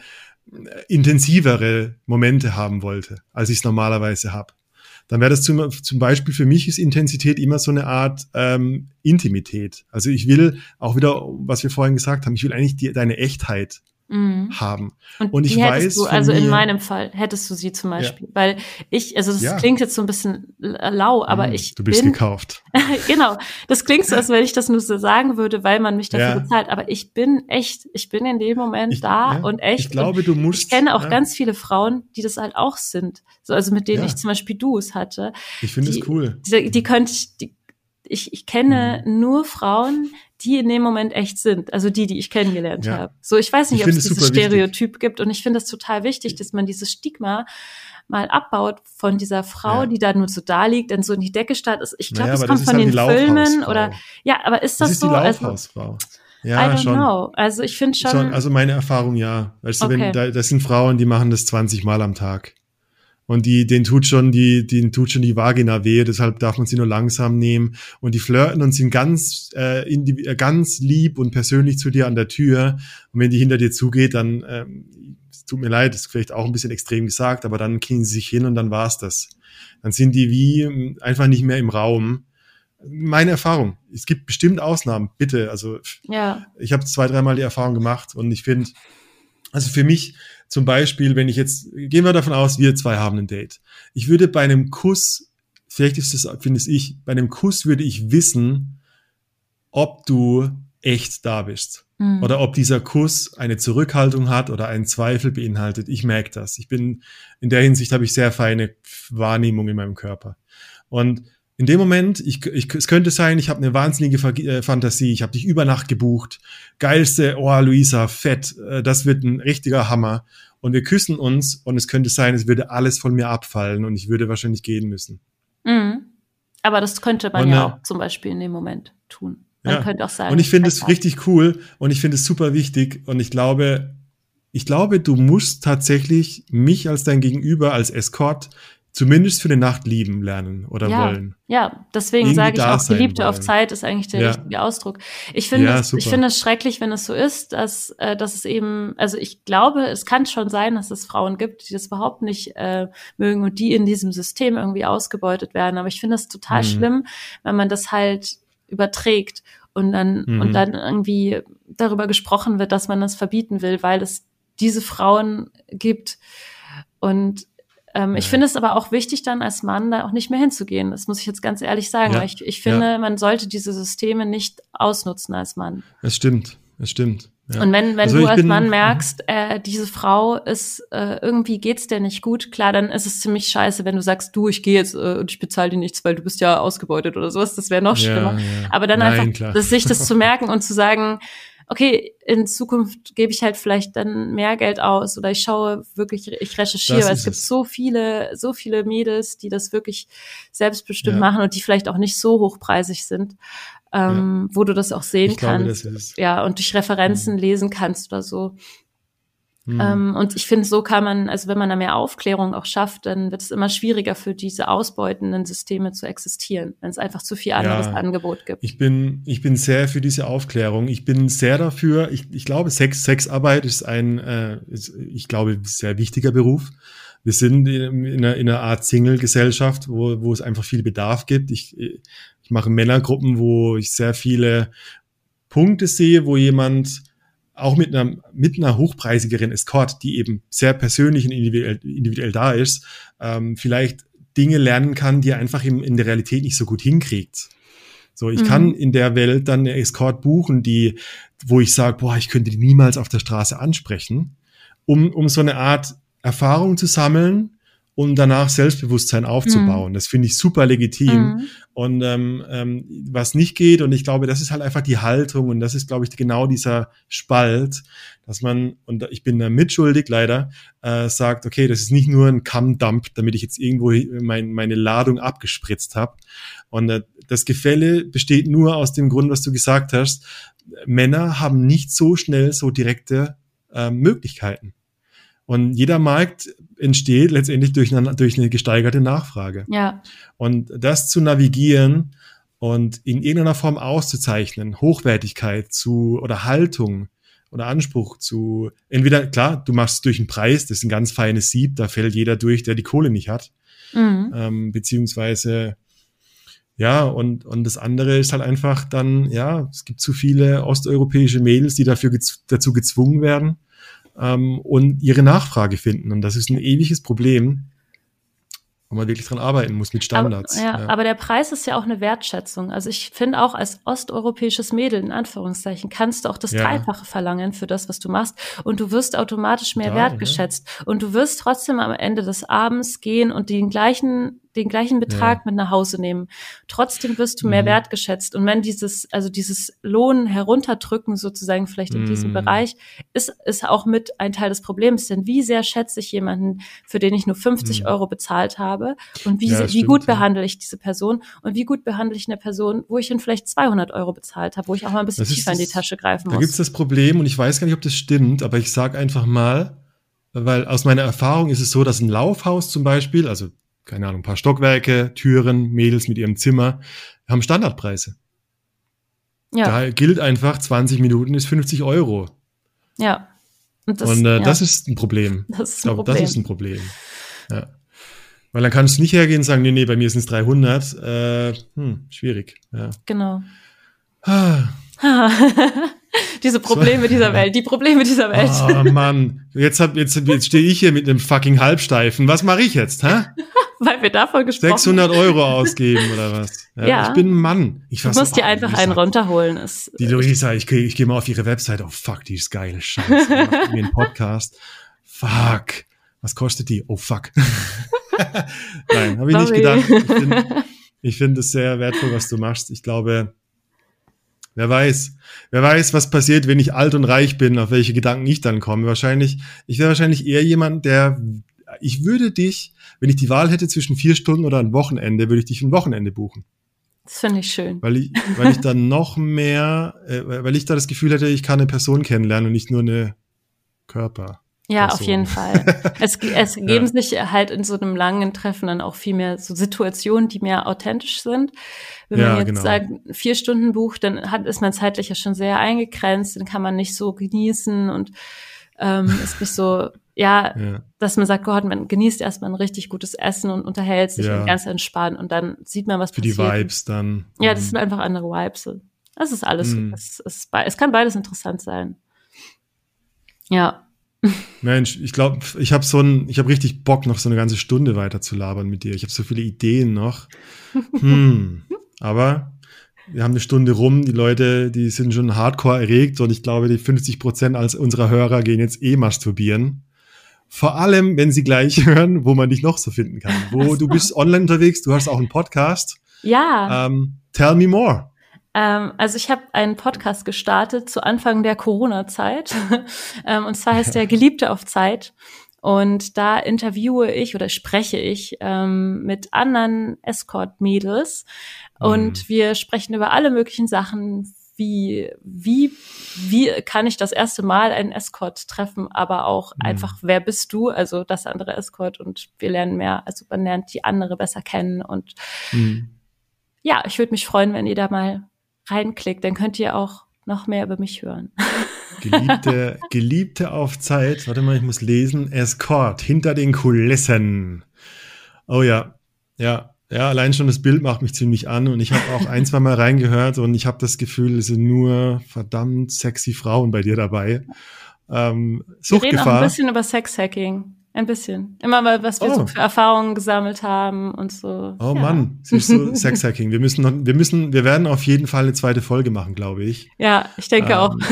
intensivere Momente haben wollte, als ich es normalerweise habe. Dann wäre das zum, zum Beispiel für mich ist Intensität immer so eine Art ähm, Intimität. Also ich will auch wieder, was wir vorhin gesagt haben, ich will eigentlich die, deine Echtheit Mhm. haben. Und, Und ich weiß du, also in mir- meinem Fall hättest du sie zum Beispiel, weil ich, also das Ja. klingt jetzt so ein bisschen lau, aber Hm, ich du bist bin, <laughs> gekauft. genau, das klingt so, als wenn ich das nur so sagen würde, weil man mich dafür Ja. bezahlt, aber ich bin echt, ich bin in dem Moment Ich, da ja, und echt. Ich glaube, du musst. ich kenne auch ja, ganz viele Frauen, die das halt auch sind, so also mit denen Ja. ich zum Beispiel Duos hatte. Ich finde es cool. Die, die könnte ich, die, ich, ich kenne Mhm. nur Frauen, die in dem Moment echt sind, also die, die ich kennengelernt Ja. habe. So, ich weiß nicht, Ich ob es dieses super wichtig. Stereotyp gibt und ich finde es total wichtig, dass man dieses Stigma mal abbaut von dieser Frau, Ja. die da nur so da liegt, dann so in die Decke starrt. Ich glaube, Naja, das kommt das von den halt die Filmen oder ja, aber ist Das, das, ist die so? Also, Laufhausfrau. I Ja, don't schon. know. Also ich finde schon, schon. Also meine Erfahrung ja. Weißt du, Okay. wenn da, das sind Frauen, die machen das 20 Mal am Tag. Und die, den tut schon die, den tut schon die Vagina weh, deshalb darf man sie nur langsam nehmen. Und die flirten und sind ganz, äh, indiv- äh, ganz lieb und persönlich zu dir an der Tür. Und wenn die hinter dir zugeht, dann, ähm, es tut mir leid, ist vielleicht auch ein bisschen extrem gesagt, aber dann knien sie sich hin und dann war's das. Dann sind die wie ähm, einfach nicht mehr im Raum. Meine Erfahrung. Es gibt bestimmt Ausnahmen, bitte. Also Ja. ich habe zwei, dreimal die Erfahrung gemacht und ich finde, also für mich zum Beispiel, wenn ich jetzt, gehen wir davon aus, wir zwei haben ein Date. Ich würde bei einem Kuss, vielleicht ist das, finde ich, bei einem Kuss würde ich wissen, ob du echt da bist. Mhm. Oder ob dieser Kuss eine Zurückhaltung hat oder einen Zweifel beinhaltet. Ich merke das. Ich bin, in der Hinsicht habe ich sehr feine Wahrnehmung in meinem Körper. Und in dem Moment, ich, ich, es könnte sein, ich habe eine wahnsinnige äh, Fantasie, ich habe dich über Nacht gebucht, geilste, oh Luisa, fett, äh, das wird ein richtiger Hammer. Und wir küssen uns und es könnte sein, es würde alles von mir abfallen und ich würde wahrscheinlich gehen müssen. Mhm. Aber das könnte man Und, ja äh, auch zum Beispiel in dem Moment tun. Man Ja. könnte auch sagen. Und ich finde es richtig cool und ich finde es super wichtig und ich glaube, ich glaube, du musst tatsächlich mich als dein Gegenüber, als Escort, zumindest für eine Nacht lieben lernen oder ja, wollen. Ja, deswegen sage ich auch, Geliebte auf wollen. Zeit ist eigentlich der Ja. richtige Ausdruck. Ich finde, Ja, es, ich finde es schrecklich, wenn es so ist, dass, äh, dass es eben, also ich glaube, es kann schon sein, dass es Frauen gibt, die das überhaupt nicht äh, mögen und die in diesem System irgendwie ausgebeutet werden. Aber ich finde es total Mhm. schlimm, wenn man das halt überträgt und dann Mhm. und dann irgendwie darüber gesprochen wird, dass man das verbieten will, weil es diese Frauen gibt. Und ähm, ich Ja. finde es aber auch wichtig, dann als Mann da auch nicht mehr hinzugehen. Das muss ich jetzt ganz ehrlich sagen. Ja. Ich, ich finde, man sollte diese Systeme nicht ausnutzen als Mann. Es stimmt, es stimmt. Ja. Und wenn, wenn Also du ich als bin- Mann merkst, äh, diese Frau ist, äh, irgendwie geht's dir nicht gut, klar, dann ist es ziemlich scheiße, wenn du sagst, du, ich gehe jetzt äh, und ich bezahle dir nichts, weil du bist ja ausgebeutet oder sowas. Das wäre noch Ja, schlimmer. ja. Aber dann Nein, einfach, klar. das, sich das zu merken und zu sagen, okay, in Zukunft gebe ich halt vielleicht dann mehr Geld aus oder ich schaue wirklich, ich recherchiere, weil es gibt es. so viele, so viele Mädels, die das wirklich selbstbestimmt Ja. machen und die vielleicht auch nicht so hochpreisig sind, ähm, wo du das auch sehen ich glaube, kannst. ist. ja, und durch Referenzen lesen kannst oder so. Mhm. Ähm, und ich finde, so kann man, also wenn man da mehr Aufklärung auch schafft, dann wird es immer schwieriger für diese ausbeutenden Systeme zu existieren, wenn es einfach zu viel anderes Ja. Angebot gibt. Ich bin, ich bin sehr für diese Aufklärung. Ich bin sehr dafür. Ich, ich glaube, Sex, Sexarbeit ist ein, äh, ist, ich glaube, sehr wichtiger Beruf. Wir sind in, in, einer, in einer Art Single-Gesellschaft, wo, wo es einfach viel Bedarf gibt. Ich, ich mache Männergruppen, wo ich sehr viele Punkte sehe, wo jemand auch mit einer, mit einer hochpreisigeren Escort, die eben sehr persönlich und individuell, individuell da ist, ähm, vielleicht Dinge lernen kann, die er einfach im, in der Realität nicht so gut hinkriegt. So, ich Mhm. kann in der Welt dann eine Escort buchen, die, wo ich sage, boah, ich könnte die niemals auf der Straße ansprechen, um, um so eine Art Erfahrung zu sammeln und danach Selbstbewusstsein aufzubauen. Das finde ich super legitim. Mhm. Und ähm, ähm, was nicht geht, und ich glaube, das ist halt einfach die Haltung und das ist, glaube ich, genau dieser Spalt, dass man, und ich bin da mitschuldig leider, äh, sagt, okay, das ist nicht nur ein Kammdump, damit ich jetzt irgendwo mein, meine Ladung abgespritzt habe. Und äh, das Gefälle besteht nur aus dem Grund, was du gesagt hast. Männer haben nicht so schnell so direkte äh, Möglichkeiten. Und jeder Markt entsteht letztendlich durch eine, durch eine gesteigerte Nachfrage. Ja, Und das zu navigieren und in irgendeiner Form auszuzeichnen, Hochwertigkeit zu oder Haltung oder Anspruch zu, entweder, klar, du machst es durch einen Preis, das ist ein ganz feines Sieb, da fällt jeder durch, der die Kohle nicht hat, mhm. ähm, beziehungsweise, ja, und, und das andere ist halt einfach dann, ja, es gibt zu viele osteuropäische Mädels, die dafür gez dazu gezwungen werden ähm, und ihre Nachfrage finden. Und das ist ein ewiges Problem, wo man wirklich dran arbeiten muss mit Standards. Aber, ja, aber der Preis ist ja auch eine Wertschätzung. Also ich finde auch als osteuropäisches Mädel, in Anführungszeichen, kannst du auch das Ja. Dreifache verlangen für das, was du machst. Und du wirst automatisch mehr Total, wertgeschätzt. Und du wirst trotzdem am Ende des Abends gehen und den gleichen, den gleichen Betrag Ja. mit nach Hause nehmen. Trotzdem wirst du mehr Mhm. wertgeschätzt. Und wenn dieses, also dieses Lohn herunterdrücken sozusagen vielleicht in diesem Mhm. Bereich, ist, ist auch mit ein Teil des Problems. Denn wie sehr schätze ich jemanden, für den ich nur 50 Mhm. Euro bezahlt habe? Und wie, Ja, wie stimmt, gut ja. behandle ich diese Person? Und wie gut behandle ich eine Person, wo ich ihn vielleicht 200 Euro bezahlt habe, wo ich auch mal ein bisschen Das tiefer in die das- Tasche greifen Da gibt's muss? das Problem, und ich weiß gar nicht, ob das stimmt, aber ich sage einfach mal, weil aus meiner Erfahrung ist es so, dass ein Laufhaus zum Beispiel, also keine Ahnung, ein paar Stockwerke, Türen, Mädels mit ihrem Zimmer, haben Standardpreise. Ja, Da gilt einfach, 20 Minuten ist 50 Euro. ja. Und das, Und äh, ja, das ist ein Problem. <laughs> das ist Ich ein glaube, Problem. das ist ein Problem. Ja. Weil dann kannst du nicht hergehen und sagen, nee, nee, bei mir sind es 300. Äh, hm, schwierig. Ja. genau. Ah, <laughs> Diese Probleme dieser <laughs> Welt, die Probleme dieser Welt. Oh Mann, jetzt, hab, jetzt, jetzt stehe ich hier mit einem fucking Halbsteifen. Was mache ich jetzt? Hä? Weil wir davon gesprochen 600 Euro <laughs> ausgeben oder was? Ja. Ich bin ein Mann. Ich Du fass- musst dir einfach einen runterholen. Ist, Die Luisa, ich, geh- ich gehe mal auf ihre Website. Oh fuck, die ist geil. Scheiße. Macht mir einen Podcast. Fuck. Was kostet die? Oh fuck. <laughs> Nein, habe ich nicht Sorry. gedacht. Ich finde ich find es sehr wertvoll, was du machst. Ich glaube, wer weiß, wer weiß, was passiert, wenn ich alt und reich bin, auf welche Gedanken ich dann komme. Wahrscheinlich, ich wäre wahrscheinlich eher jemand, der, ich würde dich, wenn ich die Wahl hätte zwischen vier Stunden oder ein Wochenende, würde ich dich ein Wochenende buchen. das finde ich schön. Weil ich, weil ich dann noch mehr, äh, weil ich da das Gefühl hätte, ich kann eine Person kennenlernen und nicht nur eine Körper. Ja, auf jeden Fall. <laughs> Es, es geben sich halt in so einem langen Treffen dann auch viel mehr so Situationen, die mehr authentisch sind. Wenn Ja, man jetzt genau. sagt, vier Stunden bucht, dann hat, ist man zeitlich ja schon sehr eingegrenzt, dann kann man nicht so genießen und ähm, ist nicht so, ja, Ja, dass man sagt, Gott, man genießt erstmal ein richtig gutes Essen und unterhält sich Ja. und ganz entspannt und dann sieht man, was für die passiert. Vibes dann. Ja, das Mhm. sind einfach andere Vibes. Das ist alles. Mhm. Es, es, es kann beides interessant sein. Ja. <laughs> Mensch, ich glaube, ich habe so ein, ich habe richtig Bock, noch so eine ganze Stunde weiter zu labern mit dir. Ich habe so viele Ideen noch. <laughs> Hm. Aber wir haben eine Stunde rum. Die Leute, die sind schon hardcore erregt und ich glaube, die 50 Prozent als unserer Hörer gehen jetzt eh masturbieren. Vor allem, wenn sie gleich <laughs> hören, wo man dich noch so finden kann. Wo du bist online unterwegs, du hast auch einen Podcast. Ja. Ähm, tell me more. Ähm, also ich habe einen Podcast gestartet zu Anfang der Corona-Zeit. <laughs> ähm, und zwar heißt der Geliebte auf Zeit. Und da interviewe ich oder spreche ich ähm, mit anderen Escort-Mädels. Und wir sprechen über alle möglichen Sachen, wie, wie, wie kann ich das erste Mal einen Escort treffen, aber auch Mhm. einfach, wer bist du? Also das andere Escort und wir lernen mehr, also man lernt die andere besser kennen und Hm. ja, ich würde mich freuen, wenn ihr da mal reinklickt. Dann könnt ihr auch noch mehr über mich hören. Geliebte, <laughs> Geliebte auf Zeit. Warte mal, ich muss lesen. Escort, hinter den Kulissen. Oh ja, ja, ja, allein schon das Bild macht mich ziemlich an und ich habe auch ein, zwei Mal reingehört und ich habe das Gefühl, es sind nur verdammt sexy Frauen bei dir dabei. Ähm, Wir reden auch ein Suchtgefahr. bisschen über Sexhacking. Ein bisschen. Immer mal, was wir Oh. so für Erfahrungen gesammelt haben und so. Oh ja. Mann, siehst du, <laughs> Sexhacking. Wir müssen, noch, wir müssen, wir werden auf jeden Fall eine zweite Folge machen, glaube ich. Ja, ich denke Ähm, auch. <laughs>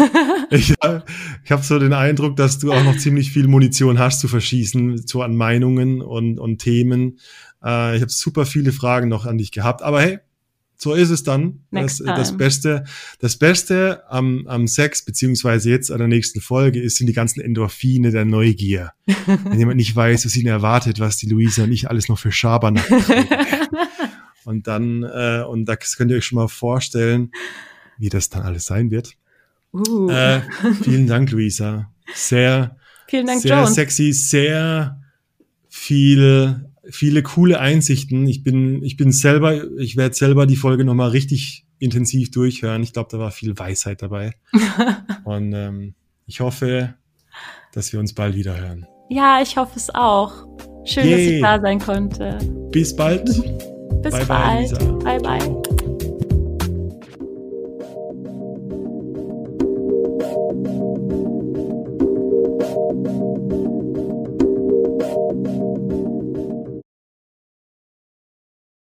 Ich, ich habe so den Eindruck, dass du auch noch ziemlich viel Munition hast zu verschießen, so an Meinungen und, und Themen. Äh, ich habe super viele Fragen noch an dich gehabt, aber hey, so ist es dann. Das, Next das. Beste, das Beste am, am Sex, beziehungsweise jetzt an der nächsten Folge, ist, sind die ganzen Endorphine der Neugier. <laughs> Wenn jemand nicht weiß, was ihn erwartet, was die Luisa und ich alles noch für Schabernack. <laughs> Und dann, äh, und das könnt ihr euch schon mal vorstellen, wie das dann alles sein wird. Uh. Äh, vielen Dank, Luisa. Sehr, Vielen Dank, sehr Jones. sexy, sehr viel, viele coole Einsichten. Ich bin, ich bin selber, ich werde selber die Folge nochmal richtig intensiv durchhören. Ich glaube, da war viel Weisheit dabei. <laughs> Und ähm, ich hoffe, dass wir uns bald wieder hören. Ja, ich hoffe es auch. Schön, dass Yay. ich da sein konnte. Bis bald. <laughs> Bis Bye, bye, bald. Lisa. bye. bye.